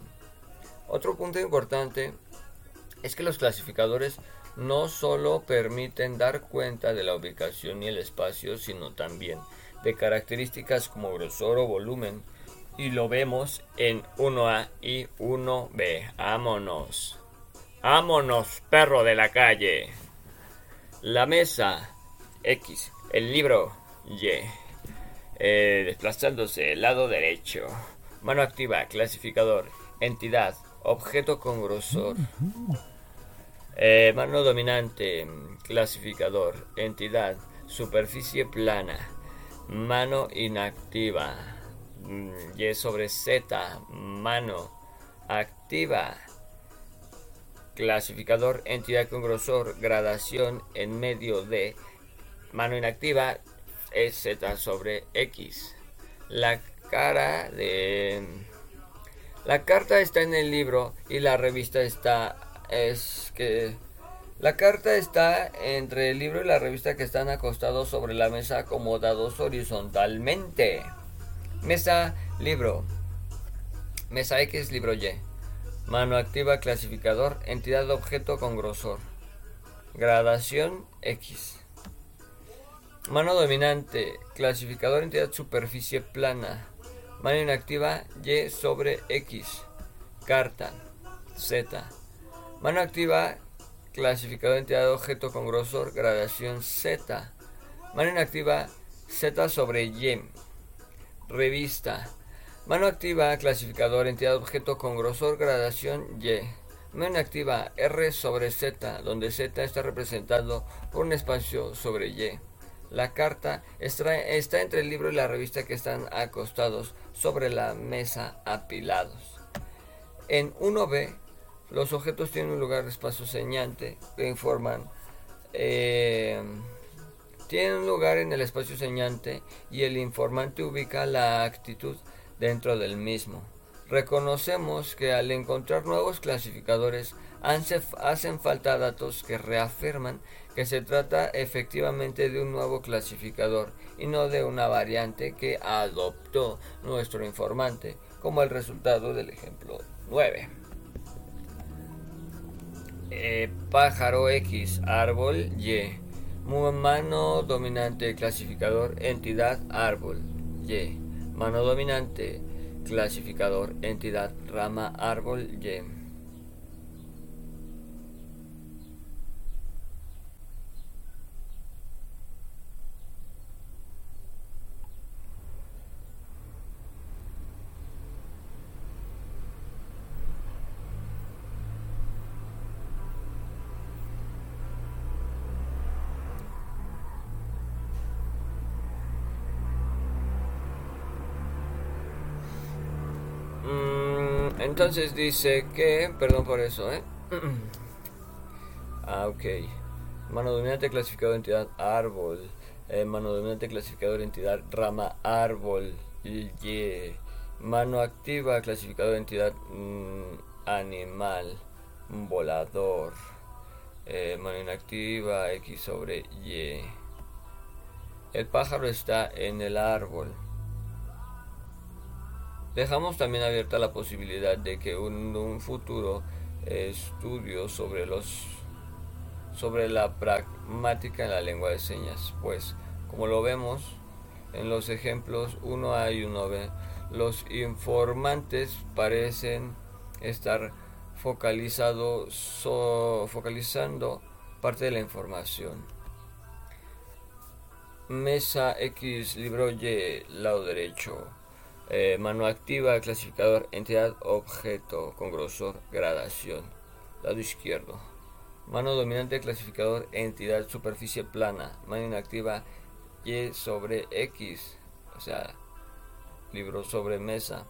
Otro punto importante es que los clasificadores no solo permiten dar cuenta de la ubicación y el espacio, sino también de características como grosor o volumen y lo vemos en 1A y 1B. Ámonos. Ámonos, perro de la calle. La mesa X, el libro Y. Eh, desplazándose, lado derecho. Mano activa, clasificador, entidad, objeto con grosor. Eh, mano dominante, clasificador, entidad, superficie plana. Mano inactiva, mm, Y sobre Z, mano activa. Clasificador, entidad con grosor, gradación en medio de mano inactiva, es Z sobre X. La cara de... La carta está en el libro y la revista está... Es que... La carta está entre el libro y la revista que están acostados sobre la mesa acomodados horizontalmente. Mesa, libro. Mesa X, libro Y. Mano activa, clasificador, entidad objeto con grosor. Gradación X. Mano dominante, clasificador entidad superficie plana. Mano inactiva Y sobre X. Carta Z. Mano activa, clasificador entidad objeto con grosor, gradación Z. Mano inactiva Z sobre Y. Revista. Mano activa, clasificador entidad objeto con grosor, gradación Y. Mano inactiva R sobre Z, donde Z está representado por un espacio sobre Y. La carta está, entre el libro y la revista que están acostados sobre la mesa apilados. En 1B, los objetos tienen un lugar espacio señante que informan. Eh, tienen un lugar en el espacio señante y el informante ubica la actitud dentro del mismo. Reconocemos que al encontrar nuevos clasificadores hacen falta datos que reafirman que se trata efectivamente de un nuevo clasificador y no de una variante que adoptó nuestro informante, como el resultado del ejemplo 9. Eh, pájaro X, árbol Y. Mano dominante, clasificador, entidad, árbol Y. Mano dominante, clasificador, entidad, rama, árbol Y. Entonces dice que, perdón por eso, ¿eh? ah, ok. Mano dominante clasificador entidad árbol. Eh, mano dominante clasificador entidad rama árbol. Y mano activa clasificador entidad mm, animal. Volador. Eh, mano inactiva X sobre Y. El pájaro está en el árbol. Dejamos también abierta la posibilidad de que un, futuro estudio sobre los sobre la pragmática en la lengua de señas, pues como lo vemos en los ejemplos 1A y 1B, los informantes parecen estar focalizado, focalizando parte de la información. Mesa X, libro Y, lado derecho. Eh, mano activa, clasificador, entidad, objeto, con grosor, gradación. Lado izquierdo. Mano dominante, clasificador, entidad, superficie plana. Mano inactiva, Y sobre X. O sea, libro sobre mesa.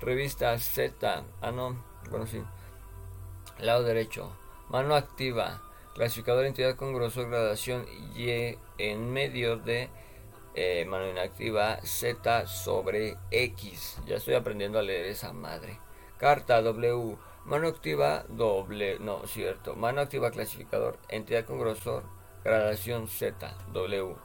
Revista Z. Ah, no. Bueno, sí. Lado derecho. Mano activa. Clasificador, entidad con grosor, gradación. Y en medio de eh, mano inactiva Z sobre X. Ya estoy aprendiendo a leer esa madre. Carta W. Mano activa doble. No, cierto. Mano activa clasificador. Entidad con grosor. Gradación Z. W.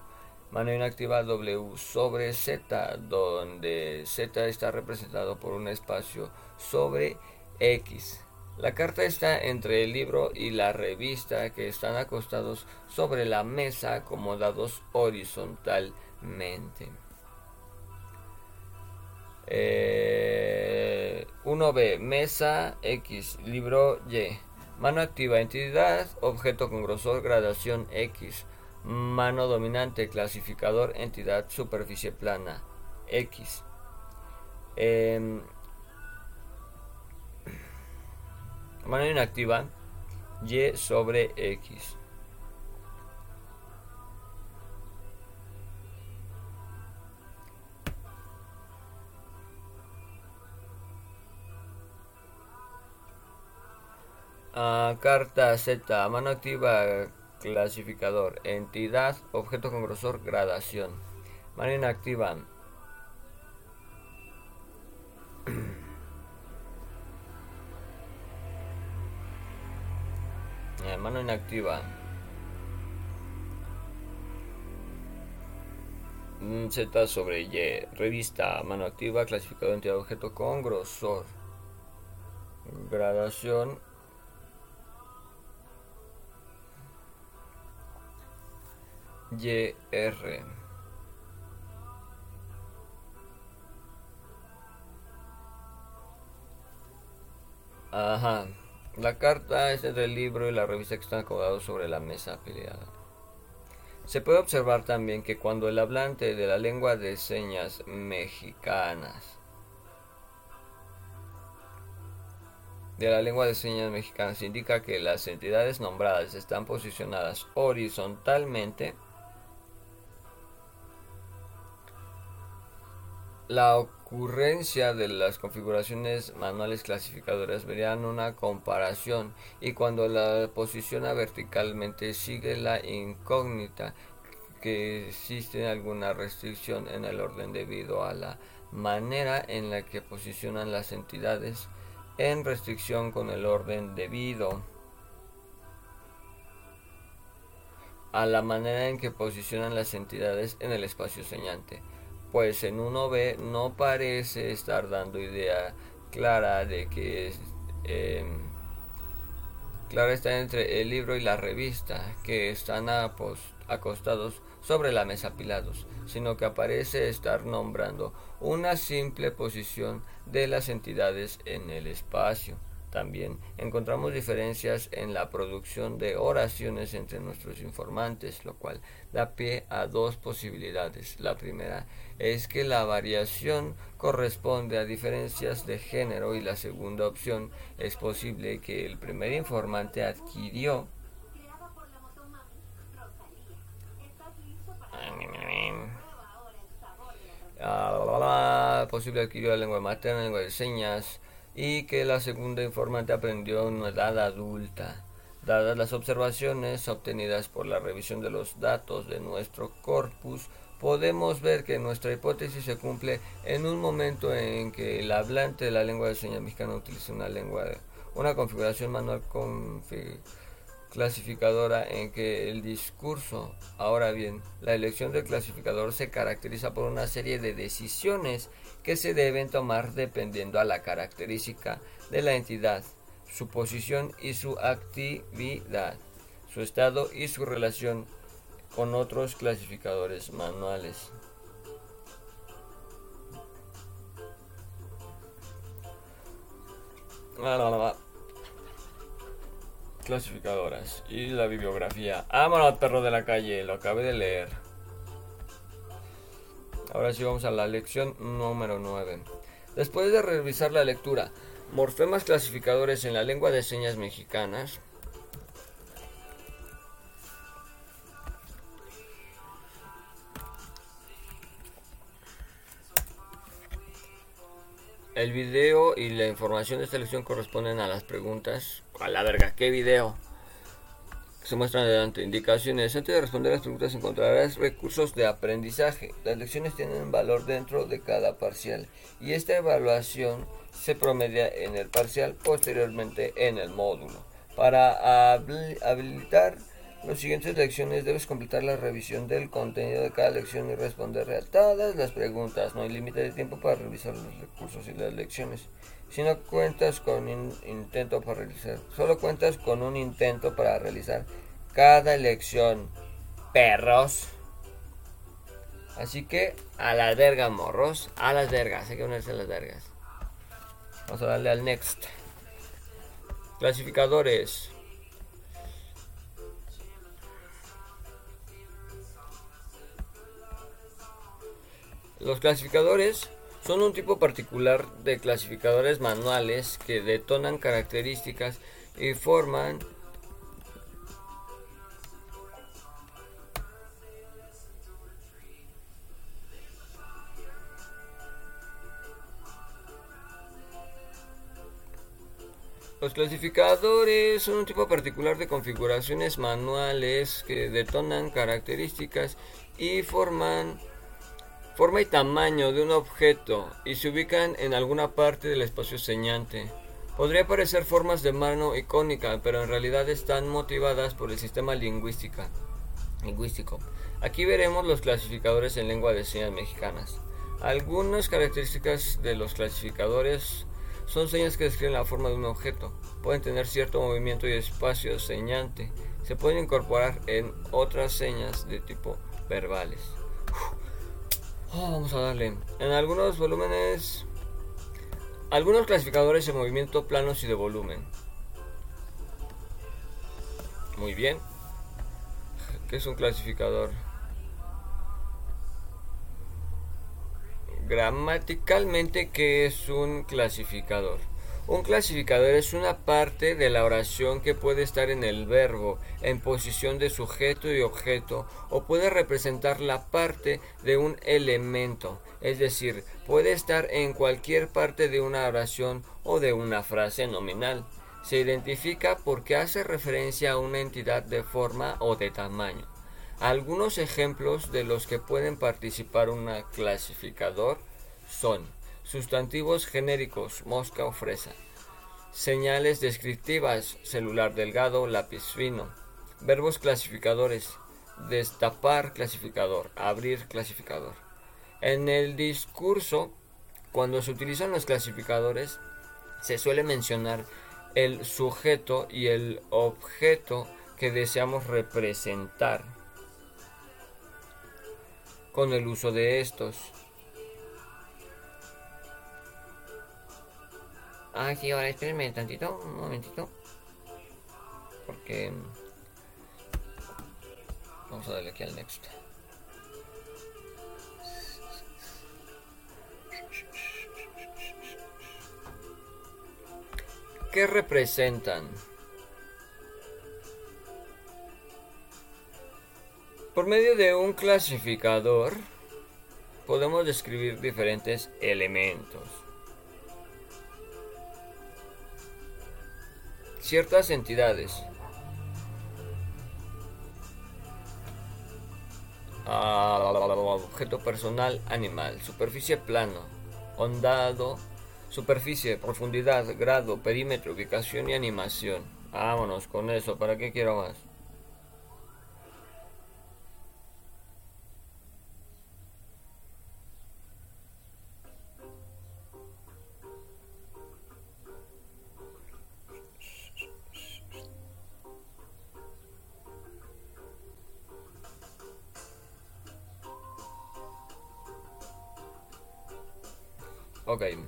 Mano inactiva W sobre Z. Donde Z está representado por un espacio sobre X. La carta está entre el libro y la revista que están acostados sobre la mesa acomodados horizontalmente. 1B, eh, mesa X, libro Y. Mano activa, entidad, objeto con grosor, gradación X. Mano dominante, clasificador, entidad, superficie plana X. Em, mano inactiva, Y sobre X. Ah, carta Z, mano activa, clasificador, entidad, objeto con grosor, gradación. Mano inactiva. Eh, mano inactiva. Mm, Z sobre Y. Revista. Mano activa. Clasificador entidad objeto con grosor. Gradación YR. Ajá. La carta es del libro y la revista que están acomodados sobre la mesa peleada. Se puede observar también que cuando el hablante de la lengua de señas mexicanas de la lengua de señas mexicanas indica que las entidades nombradas están posicionadas horizontalmente La ocurrencia de las configuraciones manuales clasificadoras verían una comparación y cuando la posiciona verticalmente sigue la incógnita que existe alguna restricción en el orden debido a la manera en la que posicionan las entidades en restricción con el orden debido a la manera en que posicionan las entidades en el espacio señante pues en 1B no parece estar dando idea clara de que eh, clara está entre el libro y la revista que están acostados sobre la mesa apilados, sino que aparece estar nombrando una simple posición de las entidades en el espacio. También encontramos diferencias en la producción de oraciones entre nuestros informantes, lo cual da pie a dos posibilidades. La primera es que la variación corresponde a diferencias de género y la segunda opción es posible que el primer informante adquirió ah, posible adquirió la lengua materna, lengua de señas, y que la segunda informante aprendió en una edad adulta. Dadas las observaciones obtenidas por la revisión de los datos de nuestro corpus, podemos ver que nuestra hipótesis se cumple en un momento en que el hablante de la lengua de señas mexicana utiliza una lengua, una configuración manual clasificadora en que el discurso, ahora bien, la elección del clasificador se caracteriza por una serie de decisiones que se deben tomar dependiendo a la característica de la entidad, su posición y su actividad, su estado y su relación con otros clasificadores manuales. Clasificadoras y la bibliografía. Vámonos, perro de la calle, lo acabé de leer. Ahora sí vamos a la lección número 9. Después de revisar la lectura, morfemas clasificadores en la lengua de señas mexicanas, El video y la información de esta lección corresponden a las preguntas. A la verga, ¿qué video? se muestran adelante. Indicaciones. Antes de responder las preguntas encontrarás recursos de aprendizaje. Las lecciones tienen valor dentro de cada parcial y esta evaluación se promedia en el parcial, posteriormente en el módulo. Para habilitar las siguientes lecciones debes completar la revisión del contenido de cada lección y responder a todas las preguntas. No hay límite de tiempo para revisar los recursos y las lecciones. Si no cuentas con un intento para realizar, solo cuentas con un intento para realizar cada lección. Perros. Así que a las vergas, morros. A las vergas. Hay que unirse a las vergas. Vamos a darle al next. Clasificadores. Los clasificadores son un tipo particular de clasificadores manuales que detonan características y forman Los clasificadores son un tipo particular de configuraciones manuales que detonan características y forman forma y tamaño de un objeto y se ubican en alguna parte del espacio señante. Podría parecer formas de mano icónica, pero en realidad están motivadas por el sistema lingüística, lingüístico. Aquí veremos los clasificadores en lengua de señas mexicanas. Algunas características de los clasificadores son señas que describen la forma de un objeto. Pueden tener cierto movimiento y espacio señante. Se pueden incorporar en otras señas de tipo verbales. Oh, vamos a darle. En algunos volúmenes. Algunos clasificadores de movimiento planos y de volumen. Muy bien. ¿Qué es un clasificador? Gramaticalmente, ¿qué es un clasificador? Un clasificador es una parte de la oración que puede estar en el verbo, en posición de sujeto y objeto, o puede representar la parte de un elemento, es decir, puede estar en cualquier parte de una oración o de una frase nominal. Se identifica porque hace referencia a una entidad de forma o de tamaño. Algunos ejemplos de los que pueden participar un clasificador son Sustantivos genéricos, mosca o fresa. Señales descriptivas, celular delgado, lápiz fino. Verbos clasificadores, destapar clasificador, abrir clasificador. En el discurso, cuando se utilizan los clasificadores, se suele mencionar el sujeto y el objeto que deseamos representar con el uso de estos. Ah, sí, ahora espérenme tantito, un momentito. Porque... Vamos a darle aquí al next. ¿Qué representan? Por medio de un clasificador podemos describir diferentes elementos. Ciertas entidades. Ah, objeto personal, animal, superficie plano, ondado, superficie, profundidad, grado, perímetro, ubicación y animación. Vámonos con eso, ¿para qué quiero más? Ok.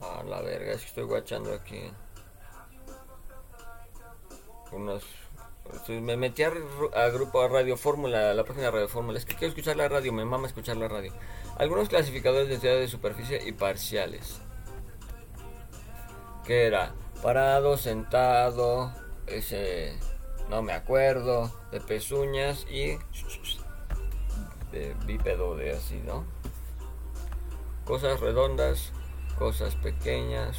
A la verga, es que estoy guachando aquí. Unos. Me metí a, grupo a Radio Fórmula, la página de Radio Fórmula. Es que quiero escuchar la radio, me mama escuchar la radio. Algunos clasificadores de entidad de superficie y parciales. ¿Qué era? Parado, sentado, ese. No me acuerdo. De pezuñas y de bípedo de así, ¿no? Cosas redondas, cosas pequeñas.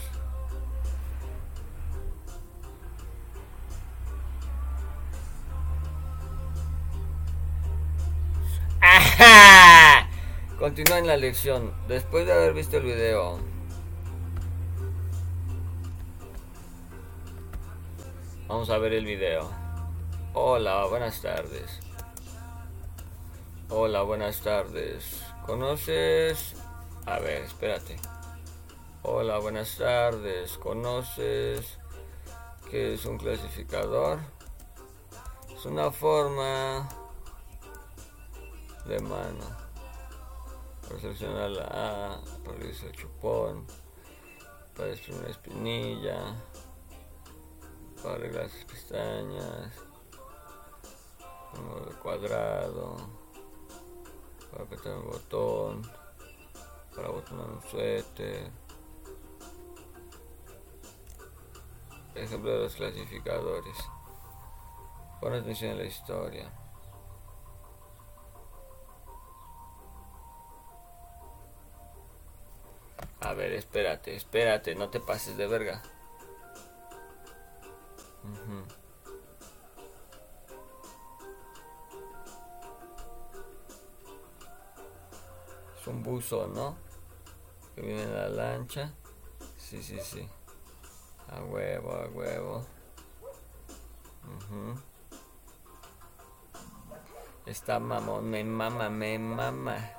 ¡Ajá! Continúa en la lección. Después de haber visto el video, Vamos a ver el video. Hola, buenas tardes. Hola, buenas tardes. ¿Conoces? A ver, espérate. Hola, buenas tardes. ¿Conoces qué es un clasificador? Es una forma de mano para seleccionar la A, el chupón, para destruir una espinilla, para arreglar las pestañas, un cuadrado, para apretar un botón, para botonar un suéter. Ejemplo de los clasificadores. Pon atención a la historia. A ver, espérate, espérate, no te pases de verga. Es un buzo, ¿no? Que viene en la lancha. Sí, sí, sí. A huevo, a huevo. Está mamón, me mama, me mama.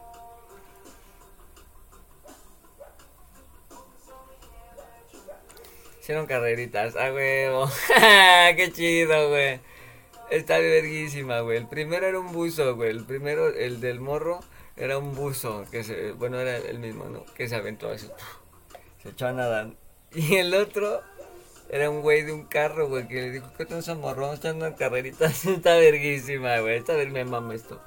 Hicieron carreritas, a huevo. Qué chido, güey. Está verguísima, güey. El primero era un buzo, güey. El primero, el del morro, era un buzo. Que se, bueno, era el mismo, ¿no? Que se aventó así. Se echó a nadar. Y el otro era un güey de un carro, güey, que le dijo, ¿qué te esa morrón? Echando en carreritas. Está verguísima, güey. Está ver, me mama esto.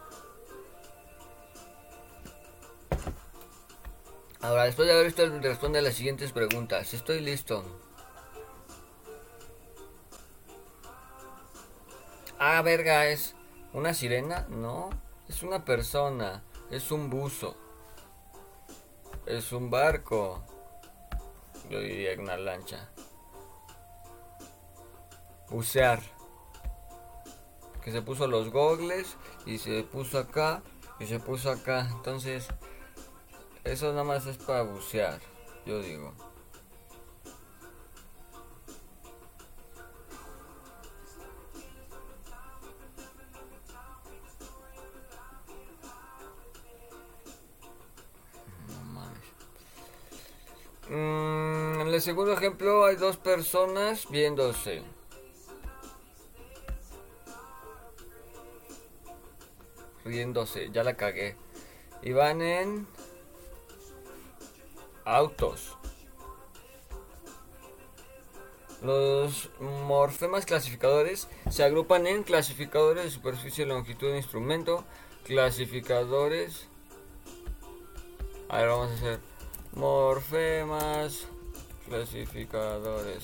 Ahora, después de haber visto, responde a las siguientes preguntas. Estoy listo. Ah, verga, es una sirena. No, es una persona. Es un buzo. Es un barco. Yo diría una lancha bucear. Que se puso los gogles y se puso acá y se puso acá. Entonces, eso nada más es para bucear, yo digo. El segundo ejemplo hay dos personas viéndose. riéndose, ya la cagué. Y van en autos. Los morfemas clasificadores se agrupan en clasificadores de superficie, longitud de instrumento, clasificadores. A vamos a hacer morfemas clasificadores.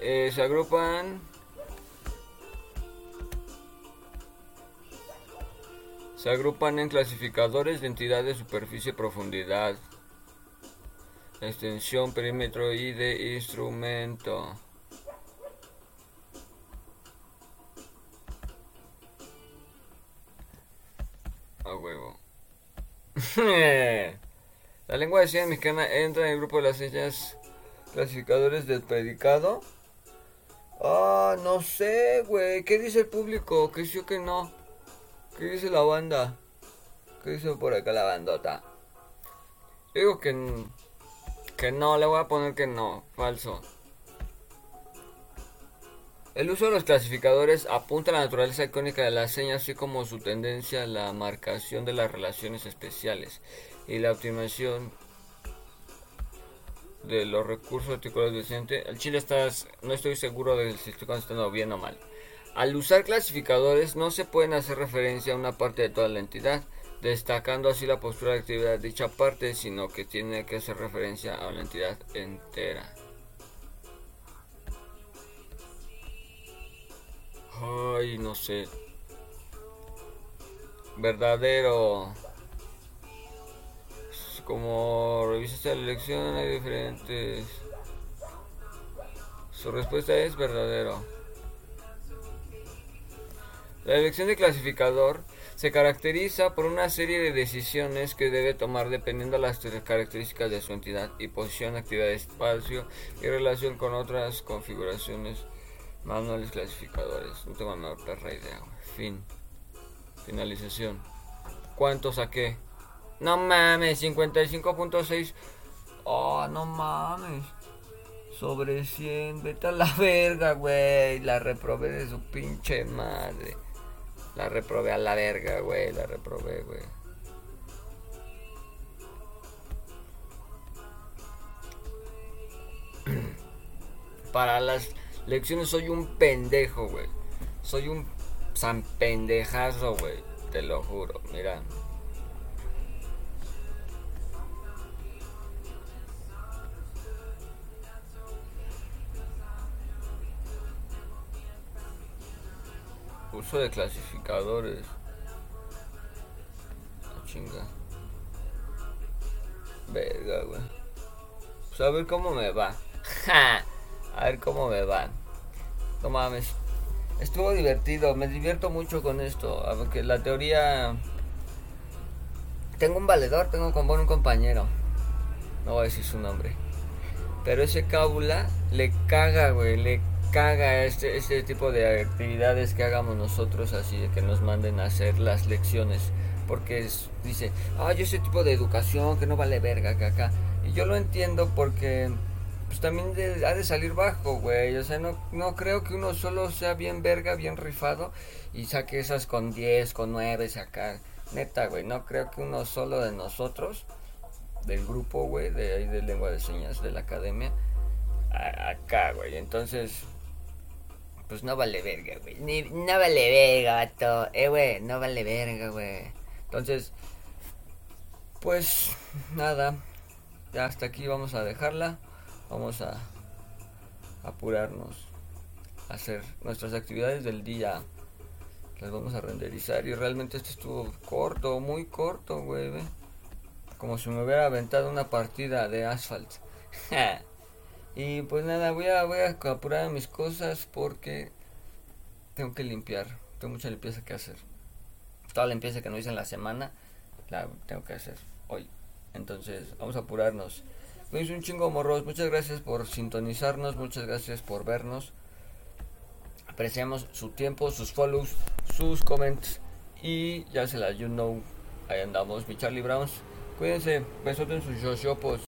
Eh, se agrupan se agrupan en clasificadores de entidad de superficie profundidad extensión perímetro y de instrumento la lengua de señas mexicana entra en el grupo de las señas clasificadores del predicado Ah, no sé, güey. ¿Qué dice el público? ¿Qué sí o qué no? ¿Qué dice la banda? ¿Qué dice por acá la bandota? digo que, que no, le voy a poner que no. Falso. El uso de los clasificadores apunta a la naturaleza icónica de la seña, así como su tendencia a la marcación de las relaciones especiales y la optimización de los recursos articulados del. El Chile está, no estoy seguro de si estoy contestando bien o mal. Al usar clasificadores no se pueden hacer referencia a una parte de toda la entidad, destacando así la postura de actividad de dicha parte, sino que tiene que hacer referencia a la entidad entera. Ay, no sé. Verdadero como revisaste la elección hay diferentes. Su respuesta es verdadero. La elección de clasificador se caracteriza por una serie de decisiones que debe tomar dependiendo de las características de su entidad y posición, actividad espacio y relación con otras configuraciones manuales clasificadores. No tengo menor perra idea. Fin. Finalización. ¿Cuánto saqué? No mames, 55.6. Oh, no mames. Sobre 100. Vete a la verga, güey. La reprobé de su pinche madre. La reprobé a la verga, güey. La reprobé, güey. Para las lecciones soy un pendejo, güey. Soy un san pendejazo, güey. Te lo juro, mira. Uso de clasificadores. Oh, chinga. Verga, güey. Pues cómo me va. a ver cómo me va. No mames. Estuvo divertido. Me divierto mucho con esto. Aunque la teoría. Tengo un valedor, tengo con un compañero. No voy a decir su nombre. Pero ese cábula le caga, güey. Le caga este, este tipo de actividades que hagamos nosotros así que nos manden a hacer las lecciones porque dice ah yo ese tipo de educación que no vale verga que acá y yo lo entiendo porque pues también ha de salir bajo güey o sea no, no creo que uno solo sea bien verga bien rifado y saque esas con 10 con 9 acá neta güey no creo que uno solo de nosotros del grupo güey de ahí de lengua de señas de la academia acá güey entonces pues no vale verga, güey. no vale verga, vato. Eh, güey, no vale verga, güey. Entonces, pues nada. Ya hasta aquí vamos a dejarla. Vamos a apurarnos a hacer nuestras actividades del día. Las vamos a renderizar. Y realmente esto estuvo corto, muy corto, güey. Como si me hubiera aventado una partida de asphalt. Y pues nada, voy a, voy a apurar mis cosas porque tengo que limpiar. Tengo mucha limpieza que hacer. Toda la limpieza que no hice en la semana la tengo que hacer hoy. Entonces, vamos a apurarnos. Me un chingo morros. Muchas gracias por sintonizarnos. Muchas gracias por vernos. Apreciamos su tiempo, sus follows, sus comments. Y ya se la you know. Ahí andamos, mi Charlie Browns. Cuídense. Besote en sus shoshopos.